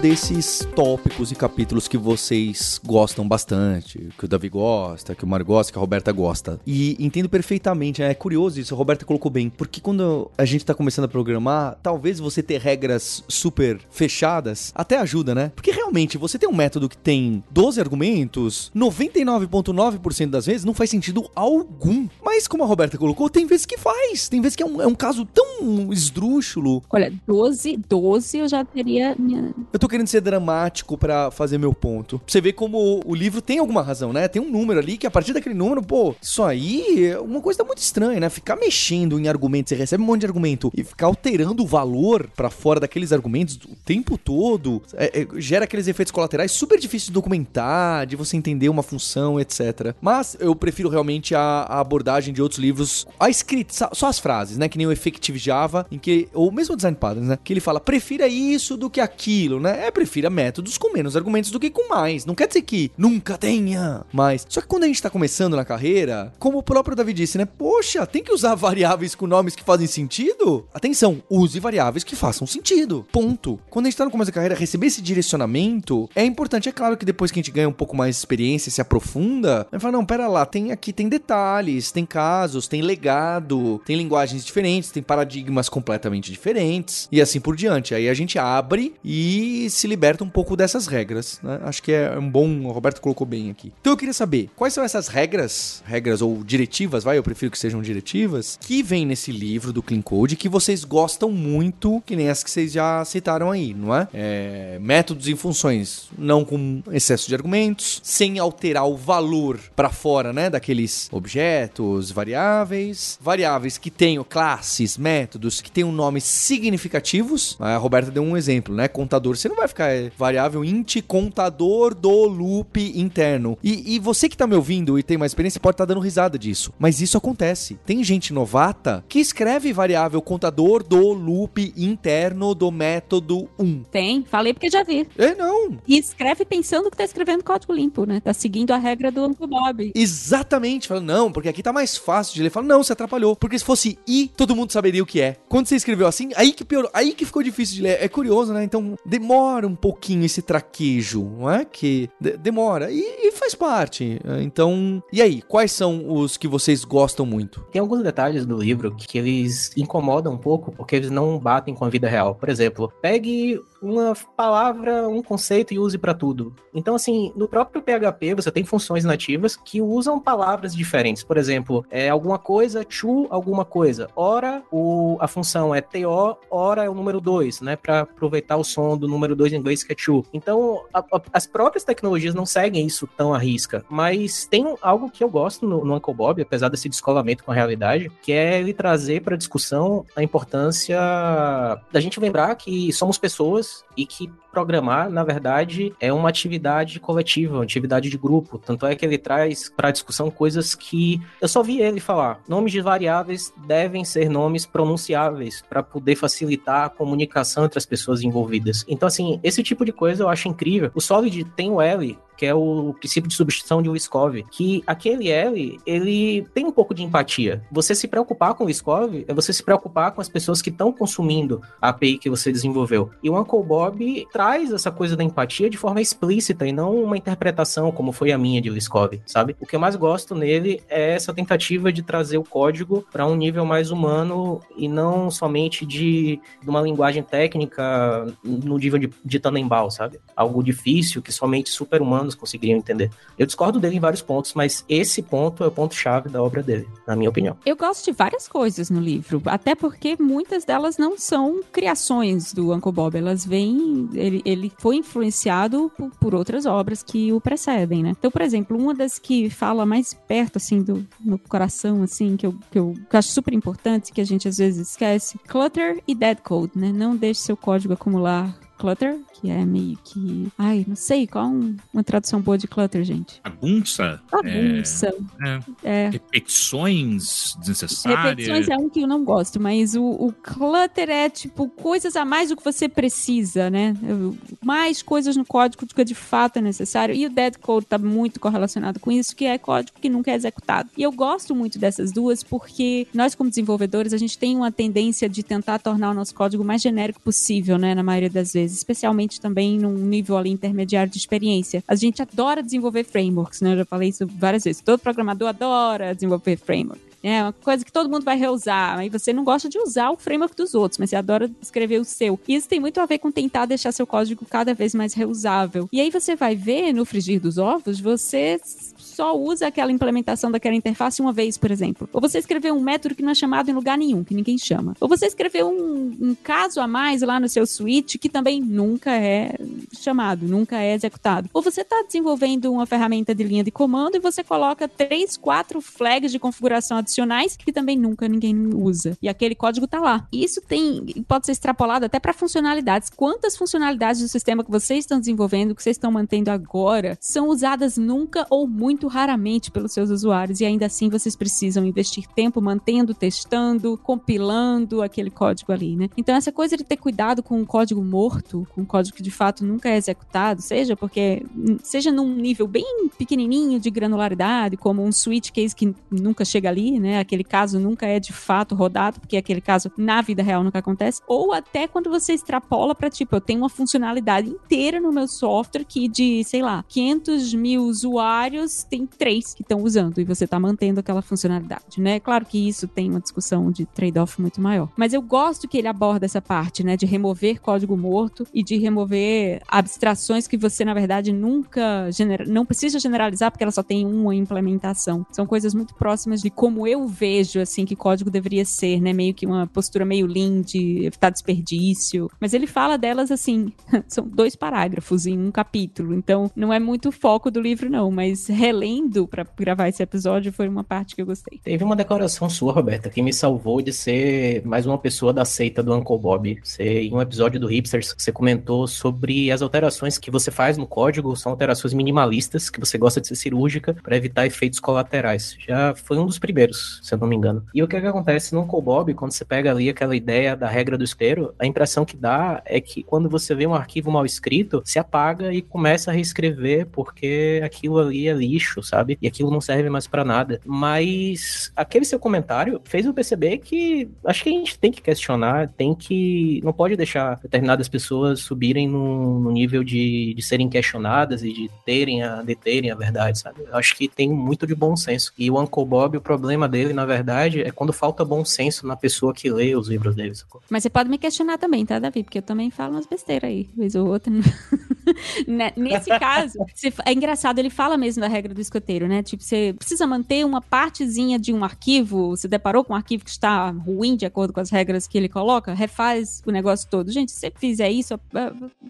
Desses tópicos e capítulos que vocês gostam bastante, que o Davi gosta, que o Mário gosta, que a Roberta gosta. E entendo perfeitamente, é curioso isso, a Roberta colocou bem, porque quando a gente tá começando a programar, talvez você ter regras super fechadas até ajuda, né? Porque realmente você tem um método que tem 12 argumentos, 99,9% das vezes não faz sentido algum. Mas como a Roberta colocou, tem vezes que faz, tem vezes que é um, é um caso tão esdrúxulo. Olha, 12, 12 eu já teria minha... Eu tô querendo ser dramático para fazer meu ponto. Você vê como o livro tem alguma razão, né? Tem um número ali que a partir daquele número, pô, isso aí é uma coisa muito estranha, né? Ficar mexendo em argumentos, você recebe um monte de argumento e ficar alterando o valor para fora daqueles argumentos o tempo todo, é, é, gera aqueles efeitos colaterais super difíceis de documentar, de você entender uma função, etc. Mas eu prefiro realmente a, a abordagem de outros livros, a escrita, só as frases, né? Que nem o Effective Java, em que, ou mesmo o Design Patterns, né? Que ele fala, prefira isso do que aquilo, né? É, prefira métodos com menos argumentos do que com mais. Não quer dizer que nunca tenha mais. Só que quando a gente tá começando na carreira, como o próprio Davi disse, né? Poxa, tem que usar variáveis com nomes que fazem sentido? Atenção, use variáveis que façam sentido. Ponto. Quando a gente tá no começo da carreira, receber esse direcionamento é importante. É claro que depois que a gente ganha um pouco mais de experiência, se aprofunda, a gente fala, não, pera lá, tem aqui, tem detalhes, tem casos, tem legado, tem linguagens diferentes, tem paradigmas completamente diferentes e assim por diante. Aí a gente abre e se liberta um pouco dessas regras. Né? Acho que é um bom. O Roberto colocou bem aqui. Então eu queria saber quais são essas regras, regras ou diretivas, vai? Eu prefiro que sejam diretivas, que vem nesse livro do Clean Code que vocês gostam muito, que nem as que vocês já citaram aí, não é? é métodos e funções não com excesso de argumentos, sem alterar o valor para fora, né? Daqueles objetos, variáveis, variáveis que tenham classes, métodos que tenham nomes significativos. A Roberta deu um exemplo, né? Contador, você não vai ficar é, variável int contador do loop interno. E, e você que tá me ouvindo e tem mais experiência pode estar tá dando risada disso. Mas isso acontece. Tem gente novata que escreve variável contador do loop interno do método 1. Tem, falei porque já vi. É, não. E escreve pensando que tá escrevendo código limpo, né? Tá seguindo a regra do Uncle Bob. Exatamente. Fala, não, porque aqui tá mais fácil de ler. Fala, não, você atrapalhou. Porque se fosse I, todo mundo saberia o que é. Quando você escreveu assim, aí que piorou, aí que ficou difícil de ler. É curioso, né? Então demora um pouquinho esse traquejo, não é? Que demora. E, e faz parte. Então, e aí, quais são os que vocês gostam muito? Tem alguns detalhes do livro que eles incomodam um pouco porque eles não batem com a vida real. Por exemplo, pegue uma palavra, um conceito e use para tudo. Então, assim, no próprio PHP você tem funções nativas que usam palavras diferentes. Por exemplo, é alguma coisa, to alguma coisa. Ora, o, a função é to, ora é o número 2, né? Para aproveitar o som do número 2 em inglês que é. Então, a, a, as próprias tecnologias não seguem isso tão à risca. Mas tem algo que eu gosto no, no Uncle Bob, apesar desse descolamento com a realidade, que é ele trazer para discussão a importância da gente lembrar que somos pessoas e que programar, na verdade, é uma atividade coletiva, uma atividade de grupo. Tanto é que ele traz para discussão coisas que eu só vi ele falar. Nomes de variáveis devem ser nomes pronunciáveis para poder facilitar a comunicação entre as pessoas envolvidas. Então, assim, esse tipo de coisa eu acho incrível. O Solid tem o L, que é o princípio de substituição de Wiskov, que aquele L, ele tem um pouco de empatia. Você se preocupar com o Wiskov é você se preocupar com as pessoas que estão consumindo a API que você desenvolveu. E o Uncle Bob traz essa coisa da empatia de forma explícita e não uma interpretação como foi a minha de Wiskov, sabe? O que eu mais gosto nele é essa tentativa de trazer o código para um nível mais humano e não somente de, de uma linguagem técnica no nível de, de Tannenbaum, sabe? Algo difícil que somente conseguiriam entender. Eu discordo dele em vários pontos, mas esse ponto é o ponto-chave da obra dele, na minha opinião. Eu gosto de várias coisas no livro, até porque muitas delas não são criações do Uncle Bob, elas vêm. Ele, ele foi influenciado por, por outras obras que o precedem, né? Então, por exemplo, uma das que fala mais perto, assim, do coração, assim, que eu, que eu, que eu acho super importante, que a gente às vezes esquece, Clutter e Dead Code, né? Não deixe seu código acumular clutter, que é meio que. Ai, não sei, qual um, uma tradução boa de clutter, gente? Bagunça? Bagunça. É, é. Repetições desnecessárias. Repetições é um que eu não gosto, mas o, o, clutter é tipo coisas a mais do que você precisa, né? Mais coisas no código do que de fato é necessário. E o dead code tá muito correlacionado com isso, que é código que nunca é executado. E eu gosto muito dessas duas porque nós, como desenvolvedores, a gente tem uma tendência de tentar tornar o nosso código mais genérico possível, né? Na maioria das vezes especialmente também num nível ali intermediário de experiência. A gente adora desenvolver frameworks, né? Eu já falei isso várias vezes. Todo programador adora desenvolver framework. É uma coisa que todo mundo vai reusar. Aí você não gosta de usar o framework dos outros, mas você adora escrever o seu. E isso tem muito a ver com tentar deixar seu código cada vez mais reusável. E aí você vai ver no frigir dos ovos, você só usa aquela implementação daquela interface uma vez, por exemplo. Ou você escreveu um método que não é chamado em lugar nenhum, que ninguém chama. Ou você escreveu um, um caso a mais lá no seu switch que também nunca é chamado, nunca é executado. Ou você está desenvolvendo uma ferramenta de linha de comando e você coloca três, quatro flags de configuração adicionais que também nunca ninguém usa. E aquele código está lá. Isso tem pode ser extrapolado até para funcionalidades. Quantas funcionalidades do sistema que vocês estão desenvolvendo, que vocês estão mantendo agora, são usadas nunca ou muito raramente pelos seus usuários e ainda assim vocês precisam investir tempo mantendo, testando, compilando aquele código ali, né? Então essa coisa de ter cuidado com um código morto, com um código que de fato nunca é executado, seja porque seja num nível bem pequenininho de granularidade, como um switch case que nunca chega ali, né? Aquele caso nunca é de fato rodado, porque aquele caso na vida real nunca acontece, ou até quando você extrapola para tipo, eu tenho uma funcionalidade inteira no meu software que de, sei lá, 500 mil usuários tem tem três que estão usando e você está mantendo aquela funcionalidade, né? Claro que isso tem uma discussão de trade-off muito maior. Mas eu gosto que ele aborda essa parte, né? De remover código morto e de remover abstrações que você, na verdade, nunca genera... não precisa generalizar porque ela só tem uma implementação. São coisas muito próximas de como eu vejo, assim, que código deveria ser, né? Meio que uma postura meio lean de evitar desperdício. Mas ele fala delas, assim, são dois parágrafos em um capítulo. Então, não é muito foco do livro, não. Mas relendo para gravar esse episódio foi uma parte que eu gostei. Teve uma declaração sua, Roberta, que me salvou de ser mais uma pessoa da seita do Uncle Bob. Você, em um episódio do Hipsters, você comentou sobre as alterações que você faz no código, são alterações minimalistas, que você gosta de ser cirúrgica para evitar efeitos colaterais. Já foi um dos primeiros, se eu não me engano. E o que, é que acontece no Uncle Bob, quando você pega ali aquela ideia da regra do espelho, a impressão que dá é que quando você vê um arquivo mal escrito, se apaga e começa a reescrever porque aquilo ali é lixo, sabe? E aquilo não serve mais para nada. Mas aquele seu comentário fez eu perceber que acho que a gente tem que questionar, tem que. Não pode deixar determinadas pessoas subirem no, no nível de, de serem questionadas e de terem a, deterem a verdade, sabe? Eu acho que tem muito de bom senso. E o Uncle Bob, o problema dele, na verdade, é quando falta bom senso na pessoa que lê os livros dele. Sacou? Mas você pode me questionar também, tá, Davi? Porque eu também falo umas besteiras aí, vez ou outra. Né, nesse caso, é engraçado, ele fala mesmo da regra do escoteiro, né? Tipo, você precisa manter uma partezinha de um arquivo, você deparou com um arquivo que está ruim de acordo com as regras que ele coloca, refaz o negócio todo. Gente, se você fizer isso,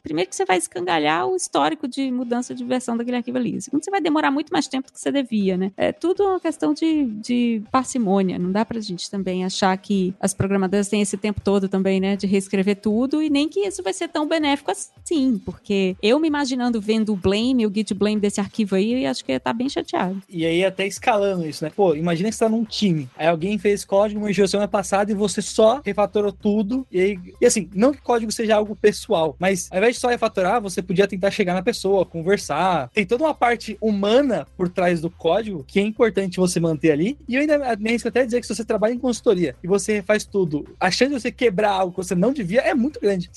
primeiro que você vai escangalhar o histórico de mudança de versão daquele arquivo ali. Segundo, você vai demorar muito mais tempo do que você devia, né? É tudo uma questão de, de parcimônia. Não dá pra gente também achar que as programadoras têm esse tempo todo também, né? De reescrever tudo e nem que isso vai ser tão benéfico assim, porque eu me imaginando vendo o blame, o git blame desse arquivo aí, acho que ia estar tá bem chateado. E aí até escalando isso, né? Pô, imagina que você tá num time, aí alguém fez código, uma semana passada e você só refatorou tudo, e aí, e assim, não que código seja algo pessoal, mas ao invés de só refatorar, você podia tentar chegar na pessoa, conversar, tem toda uma parte humana por trás do código que é importante você manter ali, e eu ainda me arrisco até dizer que se você trabalha em consultoria e você faz tudo, a chance de você quebrar algo que você não devia é muito grande.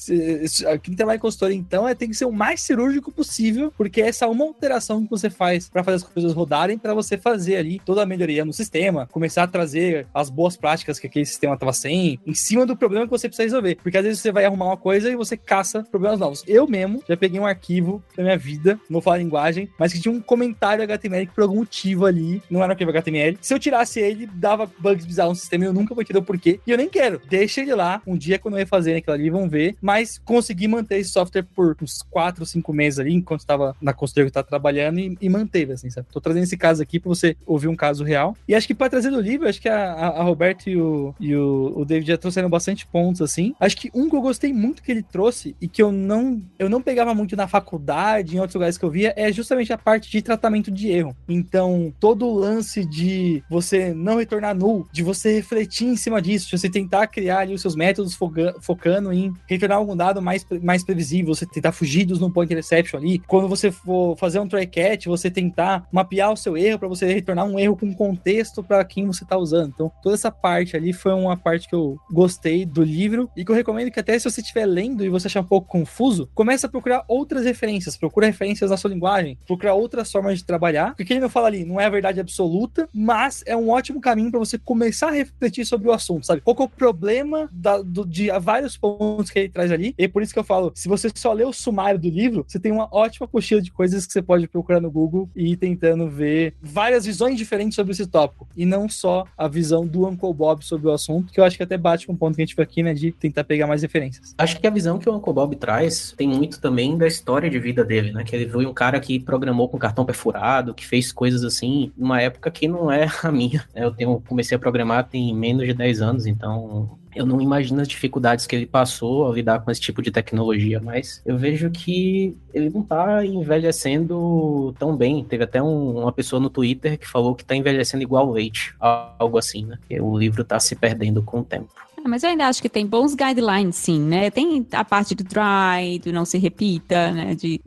Quem trabalha em consultoria, então, é, tem que ser o mais cirúrgico possível, porque essa é uma alteração que você faz para fazer as coisas rodarem, para você fazer ali toda a melhoria no sistema, começar a trazer as boas práticas que aquele sistema estava sem, em cima do problema que você precisa resolver. Porque às vezes você vai arrumar uma coisa e você caça problemas novos. Eu mesmo já peguei um arquivo da minha vida, não vou falar linguagem, mas que tinha um comentário HTML que por algum motivo ali, não era um arquivo HTML. Se eu tirasse ele, dava bugs bizarros no sistema e eu nunca vou entender o porquê. E eu nem quero. Deixa ele lá. Um dia, quando eu refazer aquilo ali, vão ver. Mas consegui manter esse software por uns 4, 5 meses ali, enquanto estava na consultoria que eu tava trabalhando e, e, manteve, assim, sabe? Tô trazendo esse caso aqui pra você ouvir um caso real. E acho que para trazer do livro, acho que a, a, a Roberto e, o, e o, o David já trouxeram bastante pontos, assim. Acho que um que eu gostei muito que ele trouxe e que eu não, eu não pegava muito na faculdade, em outros lugares que eu via, é justamente a parte de tratamento de erro. Então, todo o lance de você não retornar null, de você refletir em cima disso, de você tentar criar ali os seus métodos focando em retornar algum dado mais, mais previsível, você tentar fugir dos no point interception ali. Quando você for fazer um try catch, você tentar mapear o seu erro para você retornar um erro com contexto para quem você está usando. Então, toda essa parte ali foi uma parte que eu gostei do livro. E que eu recomendo que até se você estiver lendo e você achar um pouco confuso, comece a procurar outras referências, procura referências na sua linguagem, procura outras formas de trabalhar, porque ele não fala ali, não é a verdade absoluta, mas é um ótimo caminho para você começar a refletir sobre o assunto, sabe? Qual é o problema da, do, de vários pontos que ele traz ali, e por isso que eu falo, se você só lê o sumário do livro, você tem uma ótima apostila de coisas que você pode procurar no Google e ir tentando ver várias visões diferentes sobre esse tópico, e não só a visão do Uncle Bob sobre o assunto, que eu acho que até bate com o ponto que a gente foi aqui, né, de tentar pegar mais referências. Acho que a visão que o Uncle Bob traz tem muito também da história de vida dele, né, que ele foi um cara que programou com cartão perfurado, que fez coisas assim, numa época que não é a minha. Eu tenho, comecei a programar tem menos de 10 anos, então eu não imagino as dificuldades que ele passou ao lidar com esse tipo de tecnologia, mas eu vejo que ele não tá envelhecendo tão bem. Teve até um, uma pessoa no Twitter que falou que tá envelhecendo igual leite, algo assim, né? O livro tá se perdendo com o tempo. Ah, mas eu ainda acho que tem bons guidelines, sim, né? Tem a parte do dry, do não se repita, né? De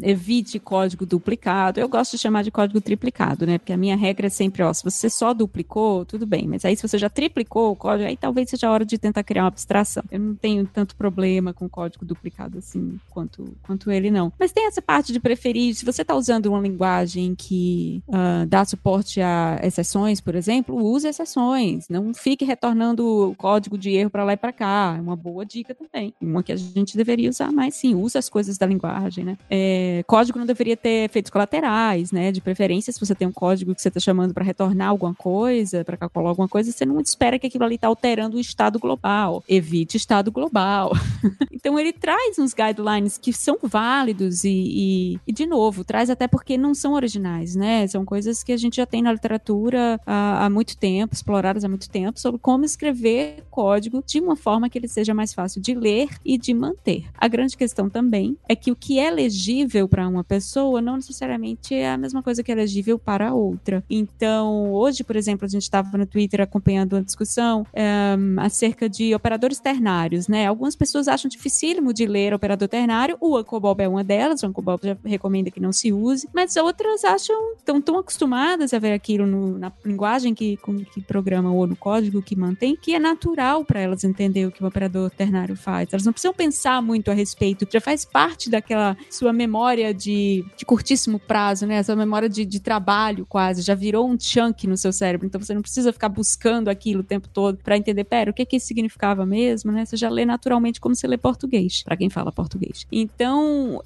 evite código duplicado. Eu gosto de chamar de código triplicado, né? Porque a minha regra é sempre, ó, se você só duplicou, tudo bem. Mas aí se você já triplicou o código, aí talvez seja a hora de tentar criar uma abstração. Eu não tenho tanto problema com código duplicado assim quanto, quanto ele, não. Mas tem essa parte de preferir. Se você está usando uma linguagem que uh, dá suporte a exceções, por exemplo, use exceções. Não fique retornando o código de erro para lá e para cá. É uma boa dica também. Uma que a gente deveria usar mais, sim. Usa as coisas da linguagem, né? É, código não deveria ter efeitos colaterais, né? De preferência, se você tem um código que você está chamando para retornar alguma coisa, para calcular alguma coisa, você não espera que aquilo ali está alterando o estado global. Evite estado global. então ele traz uns guidelines que são válidos e, e, e, de novo, traz até porque não são originais, né? São coisas que a gente já tem na literatura há, há muito tempo, exploradas há muito tempo, sobre como escrever código de uma forma que ele seja mais fácil de ler e de manter. A grande questão também é que o que é legível para uma pessoa não necessariamente é a mesma coisa que é legível para outra. Então, hoje, por exemplo, a gente estava no Twitter acompanhando uma discussão um, acerca de operadores ternários, né? Algumas pessoas acham dificílimo de ler operador ternário, o Uncle Bob é uma delas, o Uncle Bob já recomenda que não se use, mas outras acham, estão tão acostumadas a ver aquilo no, na linguagem que, com, que programa ou no código que mantém, que é natural para elas entender o que o operador ternário faz. Elas não precisam pensar muito a respeito, já faz parte daquela sua memória de, de curtíssimo prazo, né? Essa memória de, de trabalho quase, já virou um chunk no seu cérebro, então você não precisa ficar buscando aquilo o tempo todo para entender, pera, o que que isso significava mesmo, né? Você já lê naturalmente como você lê português, para quem fala português. Então,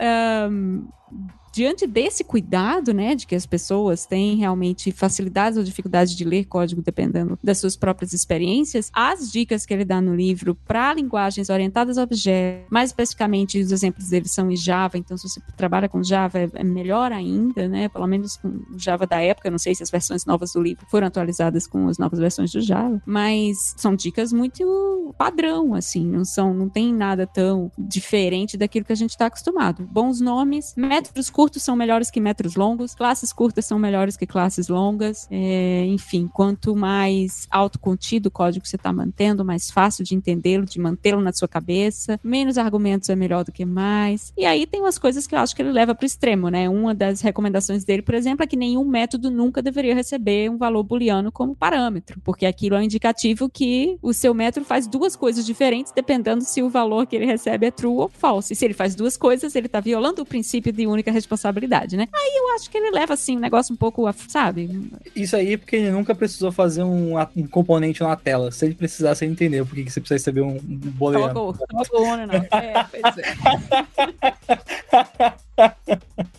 um, diante desse cuidado, né, de que as pessoas têm realmente facilidades ou dificuldades de ler código dependendo das suas próprias experiências, as dicas que ele dá no livro para linguagens orientadas a objetos, mais especificamente os exemplos dele são em Java, então se você trabalha com Java é, é melhor ainda, né, pelo menos com o Java da época, não sei se as versões novas do livro foram atualizadas com as novas versões do Java, mas são dicas muito padrão, assim, não são, não tem nada tão diferente daquilo que a gente está acostumado. Bons nomes, métodos curtos curtos são melhores que metros longos, classes curtas são melhores que classes longas. É, enfim, quanto mais autocontido o código você está mantendo, mais fácil de entendê-lo, de mantê-lo na sua cabeça. Menos argumentos é melhor do que mais. E aí tem umas coisas que eu acho que ele leva para o extremo, né? Uma das recomendações dele, por exemplo, é que nenhum método nunca deveria receber um valor booleano como parâmetro, porque aquilo é um indicativo que o seu método faz duas coisas diferentes dependendo se o valor que ele recebe é true ou false. E se ele faz duas coisas, ele está violando o princípio de única responsabilidade né? Aí eu acho que ele leva, assim, um negócio um pouco, sabe? Isso aí é porque ele nunca precisou fazer um, um componente na tela. Se ele precisasse, ele entendeu por que você precisa receber um, um boleto. Colocou, colocou, né? Não. É, pois é.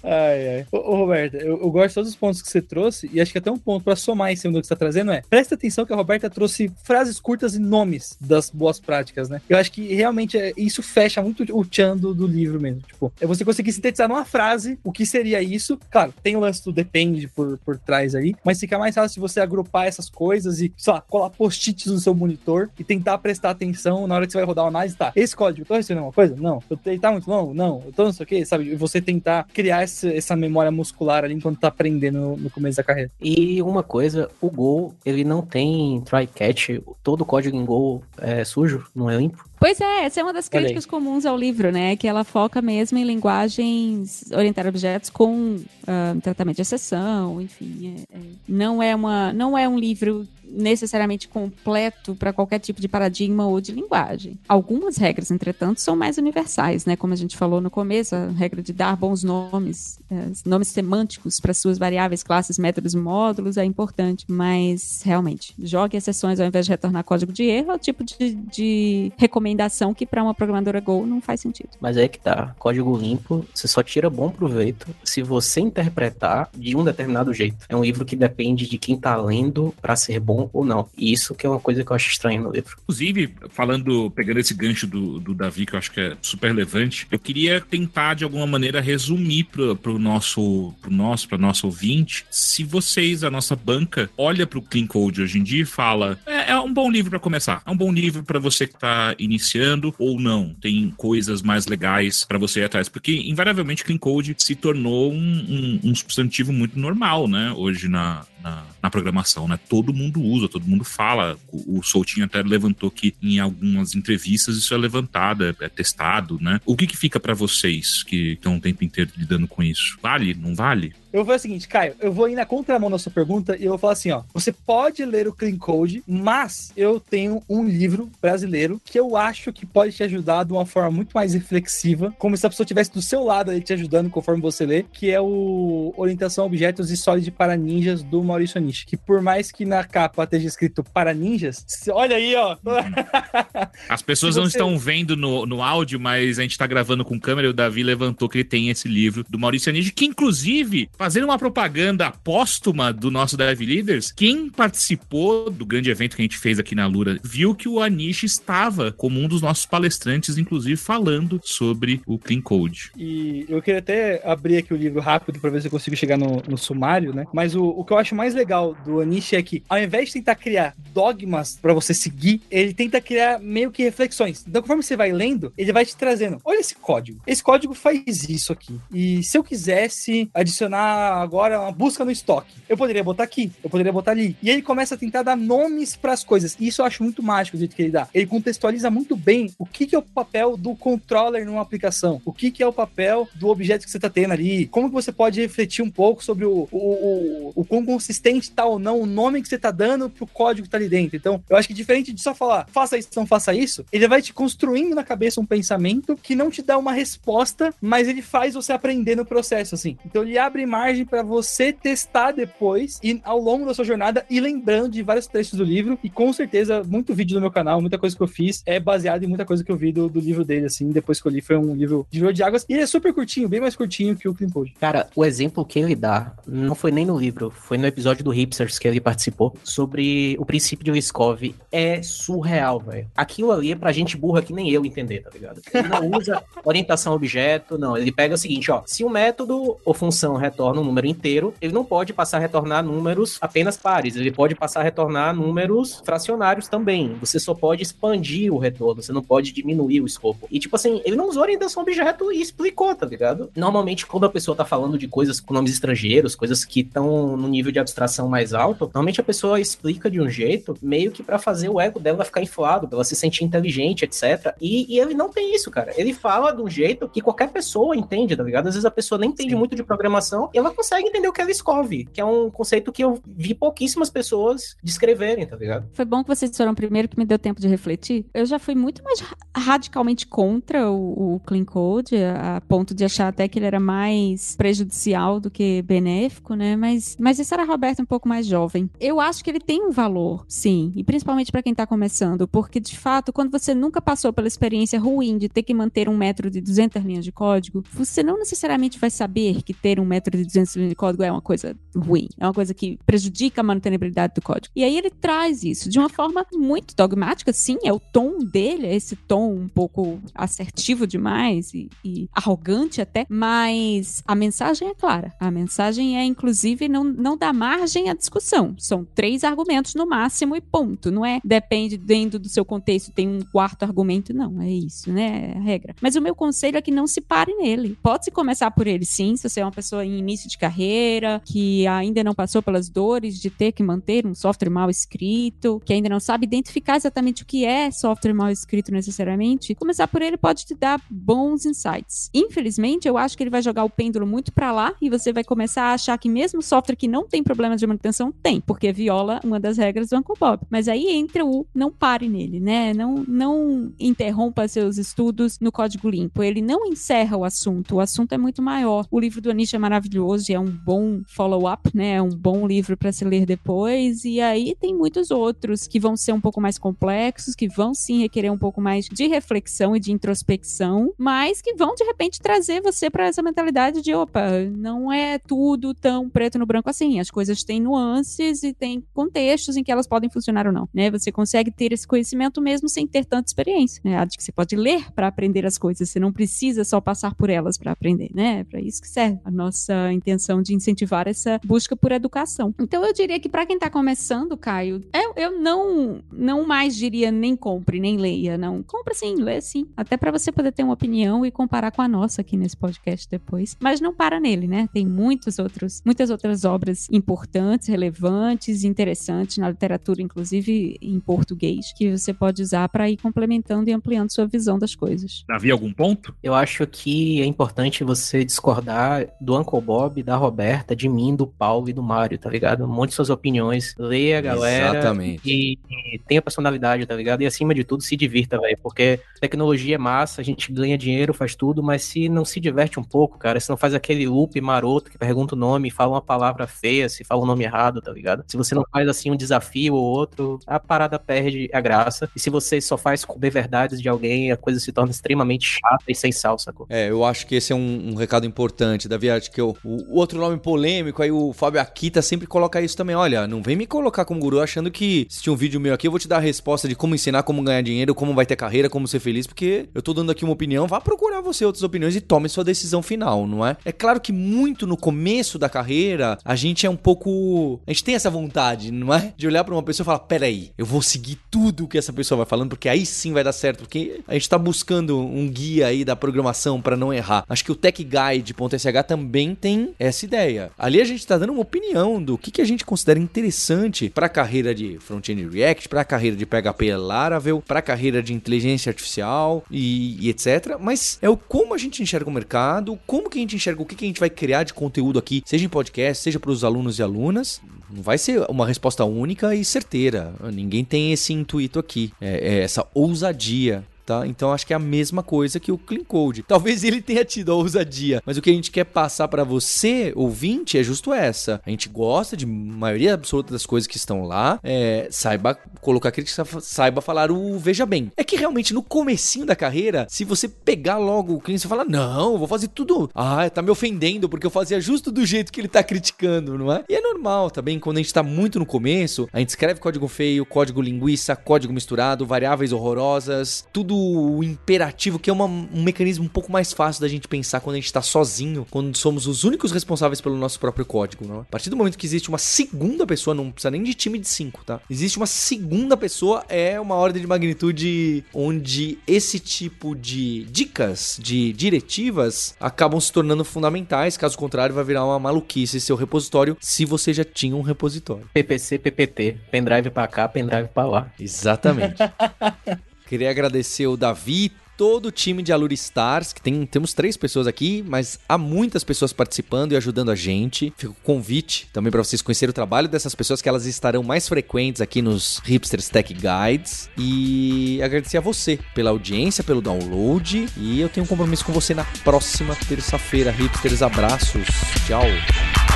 ai, ai. Ô, ô Roberta, eu, eu, gosto de todos os pontos que você trouxe, e acho que até um ponto para somar em cima do que você tá trazendo é: presta atenção que a Roberta trouxe frases curtas e nomes das boas práticas, né? Eu acho que realmente é, isso fecha muito o tchan do, do, livro mesmo. Tipo, é você conseguir sintetizar numa frase o que seria isso. Claro, tem o lance do depende por, por trás aí, mas fica mais fácil se você agrupar essas coisas e, sei lá, colar post-its no seu monitor e tentar prestar atenção na hora que você vai rodar uma análise. Tá, esse código, eu tô recebendo uma coisa? Não. Ele tá muito longo? Não. Eu tô não sei o que, sabe? Você tentar criar essa, essa memória muscular ali enquanto tá aprendendo no, no começo da carreira. E uma coisa, o Go, ele não tem try catch, todo o código em Go é sujo, não é limpo. Pois é, essa é uma das críticas comuns ao livro, né? Que ela foca mesmo em linguagens orientadas a objetos com uh, tratamento de exceção, enfim. É, é, não, é uma, não é um livro necessariamente completo para qualquer tipo de paradigma ou de linguagem. Algumas regras, entretanto, são mais universais, né? Como a gente falou no começo, a regra de dar bons nomes, é, nomes semânticos para suas variáveis, classes, métodos módulos é importante, mas realmente, jogue exceções ao invés de retornar código de erro é o tipo de, de recomendação que para uma programadora Go não faz sentido. Mas é que tá, código limpo, você só tira bom proveito se você interpretar de um determinado jeito. É um livro que depende de quem tá lendo para ser bom bom ou não. E isso que é uma coisa que eu acho estranho no livro. Inclusive, falando, pegando esse gancho do, do Davi, que eu acho que é super relevante, eu queria tentar, de alguma maneira, resumir pro, pro nosso, pro nosso, nosso ouvinte, se vocês, a nossa banca, olha pro Clean Code hoje em dia e fala, é, é um bom livro para começar, é um bom livro para você que tá iniciando ou não, tem coisas mais legais para você ir atrás, porque invariavelmente Clean Code se tornou um, um, um substantivo muito normal, né, hoje na, na, na, programação, né? Todo mundo usa, todo mundo fala. O, o Soutinho até levantou que em algumas entrevistas isso é levantado, é, é testado, né? O que, que fica para vocês que estão o tempo inteiro lidando com isso? Vale? Não vale? Eu vou fazer o seguinte, Caio, eu vou ir na contramão da sua pergunta e eu vou falar assim, ó. Você pode ler o Clean Code, mas eu tenho um livro brasileiro que eu acho que pode te ajudar de uma forma muito mais reflexiva, como se a pessoa estivesse do seu lado ali te ajudando conforme você lê, que é o Orientação a Objetos e Solid para Ninjas do Maurício Anish. Que por mais que na capa esteja escrito para ninjas, olha aí, ó. As pessoas você... não estão vendo no, no áudio, mas a gente tá gravando com câmera e o Davi levantou que ele tem esse livro do Maurício Anish, que inclusive, fazendo uma propaganda póstuma do nosso Dev Leaders, quem participou do grande evento que a gente fez aqui na Lura viu que o Anish estava como um dos nossos palestrantes, inclusive falando sobre o Clean Code. E eu queria até abrir aqui o livro rápido para ver se eu consigo chegar no, no sumário, né? Mas o, o que eu acho mais legal do Anish é que, ao invés de tentar criar dogmas para você seguir, ele tenta criar meio que reflexões. Então, conforme você vai lendo, ele vai te trazendo: olha esse código. Esse código faz isso aqui. E se eu quisesse adicionar agora uma busca no estoque, eu poderia botar aqui, eu poderia botar ali. E ele começa a tentar dar nomes para as coisas. E isso eu acho muito mágico o jeito que ele dá. Ele contextualiza muito bem o que, que é o papel do controller numa aplicação, o que, que é o papel do objeto que você está tendo ali, como que você pode refletir um pouco sobre o, o, o, o quão consistente está ou não o nome que você está dando pro código que está ali dentro. Então, eu acho que diferente de só falar, faça isso, não faça isso, ele vai te construindo na cabeça um pensamento que não te dá uma resposta, mas ele faz você aprender no processo, assim. Então, ele abre margem para você testar depois e ao longo da sua jornada e lembrando de vários trechos do livro e com certeza muito vídeo no meu canal, muita coisa que eu fiz é baseado em muita coisa que eu vi do, do livro dele, assim, depois que eu li foi um livro de de águas e ele é super curtinho, bem mais curtinho que o Clean Code. Cara, o exemplo que ele dá não foi nem no livro, foi no episódio do Hipsters que ele participou sobre o princípio de Liskov. É surreal, velho. Aquilo ali é pra gente burra que nem eu entender, tá ligado? Ele não usa orientação objeto, não. Ele pega o seguinte, ó, se o método ou função retorna um número inteiro, ele não pode passar a retornar números apenas pares, ele pode passar a retornar números fracionários também. Você só pode expandir o retorno, você não pode diminuir o escopo. E tipo assim, ele não usou orientação objeto e explicou, tá ligado? Normalmente, quando a pessoa tá falando de coisas com nomes estrangeiros, coisas que estão no nível de abstração mais alto, normalmente a pessoa explica de um jeito meio que para fazer o ego dela ficar inflado, pra ela se sentir inteligente, etc. E, e, ele não tem isso, cara. Ele fala de um jeito que qualquer pessoa entende, tá ligado? Às vezes a pessoa nem entende muito de programação ela consegue entender o que é Liskov, que é um conceito que eu vi pouquíssimas pessoas descreverem, tá ligado? Foi bom que vocês foram primeiro que me deu tempo de refletir. Eu já fui muito mais radicalmente contra o, o Clean Code, a, a, ponto de achar até que ele era mais prejudicial do que benéfico, né? Mas, mas isso era Roberto um pouco mais jovem. Eu acho que ele tem um valor, sim, e principalmente para quem tá começando, porque de fato, quando você nunca passou pela experiência ruim de ter que manter um metro de 200 linhas de código, você não necessariamente vai saber que ter um metro de 200 linhas de código é uma coisa ruim, é uma coisa que prejudica a mantenibilidade do código. E aí ele traz isso de uma forma muito dogmática, sim, é o tom dele, é esse tom um pouco assertivo demais e, e arrogante até, mas a mensagem é clara. A mensagem é, inclusive, não, não dá margem à discussão. São três argumentos no máximo e ponto. Não é depende dentro do seu contexto, tem um quarto argumento, não. É isso, né? É a regra. Mas o meu conselho é que não se pare nele. Pode-se começar por ele, sim, se você é uma pessoa em início de carreira, que ainda não passou pelas dores de ter que manter um software mal escrito, que ainda não sabe identificar exatamente o que é software mal escrito necessariamente. Começar por ele pode te dar bons insights. Infelizmente, eu acho que ele vai jogar o pêndulo muito para lá e você vai começar a achar que mesmo software que não tem problemas de manutenção tem, porque viola uma das regras do Uncle Bob. Mas aí entra o não pare nele, né? Não, não interrompa seus estudos no código limpo. Ele não encerra o assunto. O assunto é muito maior. O livro do Anish é maravilhoso e é um bom follow-up, né? É um bom livro para se ler depois. E aí tem muitos outros que vão ser um pouco mais complexos, que vão sim requerer um pouco mais de reflexão e de introspecção, mas que vão de repente trazer você para essa mentalidade de opa, não é tudo tão preto no branco assim. As coisas têm nuances e tem contextos em que elas podem funcionar ou não, né? Você consegue ter esse conhecimento mesmo sem ter tanta experiência, né? Que você pode ler para aprender as coisas, você não precisa só passar por elas para aprender, né? É para isso que serve a nossa intenção de incentivar essa busca por educação. Então eu diria que para quem tá começando, Caio, eu, eu não não mais diria nem compre, nem leia, não. Compra sim, lê sim, até para você poder ter uma opinião e comparar com a nossa aqui nesse podcast depois. Mas não para nele, né? Tem muitos outros, muitas outras obras importantes, relevantes, interessantes na literatura, inclusive em português, que você pode usar para ir complementando e ampliando sua visão das coisas. Havia algum ponto? Eu acho que é importante você discordar do Uncle Bob Bob, da Roberta, de mim, do Paulo e do Mário, tá ligado? Um monte de suas opiniões. Leia, galera. Exatamente. E, e tenha personalidade, tá ligado? E acima de tudo, se divirta, velho. Porque tecnologia é massa, a gente ganha dinheiro, faz tudo, mas se não se diverte um pouco, cara, se não faz aquele loop maroto que pergunta o nome, fala uma palavra feia, se fala o nome errado, tá ligado? Se você não faz assim um desafio ou outro, a parada perde a graça. E se você só faz comer verdades de alguém, a coisa se torna extremamente chata e sem sal, sacou? É, eu acho que esse é um, um recado importante, Davi, acho que eu, o, o outro nome polêmico, aí o Fábio Akita sempre coloca isso também, olha, não vem me colocar como guru achando que se tinha um vídeo meu aqui, eu vou te dar a resposta de como ensinar, como ganhar dinheiro, como vai ter carreira, como ser feliz, porque eu tô dando aqui uma opinião, vá procurar você outras opiniões e tome sua decisão final, não é? É claro que muito no começo da carreira, a gente é um pouco, a gente tem essa vontade, não é? De olhar pra uma pessoa e falar, peraí, eu vou seguir tudo que essa pessoa vai falando, porque aí sim vai dar certo, porque a gente tá buscando um guia aí da programação para não errar. Acho que o techguide.sh também tem essa ideia. Ali a gente tá dando uma opinião do que, que a gente considera interessante para a carreira de front-end React, para a carreira de PHP Laravel, para a carreira de inteligência artificial e, e, etc. Mas é o como a gente enxerga o mercado, como que a gente enxerga o que, que a gente vai criar de conteúdo aqui, seja em podcast, seja para os alunos e alunas. Não vai ser uma resposta única e certeira. Ninguém tem esse intuito aqui, é, é essa ousadia Tá? Então acho que é a mesma coisa que o Clean Code. Talvez ele tenha tido a ousadia, mas o que a gente quer passar para você, ouvinte, é justo essa. A gente gosta de maioria absoluta das coisas que estão lá, é, saiba colocar crítica, saiba falar o veja bem. É que realmente no comecinho da carreira, se você pegar logo o cliente e falar, não, vou fazer tudo. Ah, tá me ofendendo porque eu fazia justo do jeito que ele tá criticando, não é? E é normal também, quando a gente tá muito no começo, a gente escreve código feio, código linguiça, código misturado, variáveis horrorosas, tudo o imperativo, que é uma, um mecanismo um pouco mais fácil da gente pensar quando a gente está sozinho, quando somos os únicos responsáveis pelo nosso próprio código. Não? É? A partir do momento que existe uma segunda pessoa, não precisa nem de time de cinco, tá? Existe uma segunda pessoa, é uma ordem de magnitude onde esse tipo de dicas, de diretivas, acabam se tornando fundamentais. Caso contrário, vai virar uma maluquice seu repositório se você já tinha um repositório. PPC, PPT, pendrive para cá, pendrive para lá. Exatamente. Queria agradecer o Davi, todo o time de Alura Stars, que tem, temos três pessoas aqui, mas há muitas pessoas participando e ajudando a gente. Fica o convite também para vocês conhecerem o trabalho dessas pessoas, que elas estarão mais frequentes aqui nos Hipsters Tech Guides. E agradecer a você pela audiência, pelo download. E eu tenho um compromisso com você na próxima terça-feira. Hipsters, abraços. Tchau.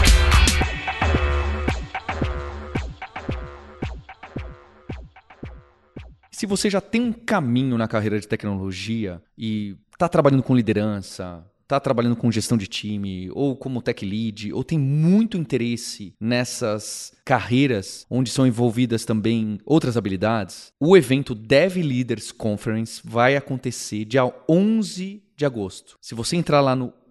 Se você já tem um caminho na carreira de tecnologia e está trabalhando com liderança, está trabalhando com gestão de time, ou como tech lead, ou tem muito interesse nessas carreiras onde são envolvidas também outras habilidades, o evento Dev Leaders Conference vai acontecer dia 11 de agosto. Se você entrar lá no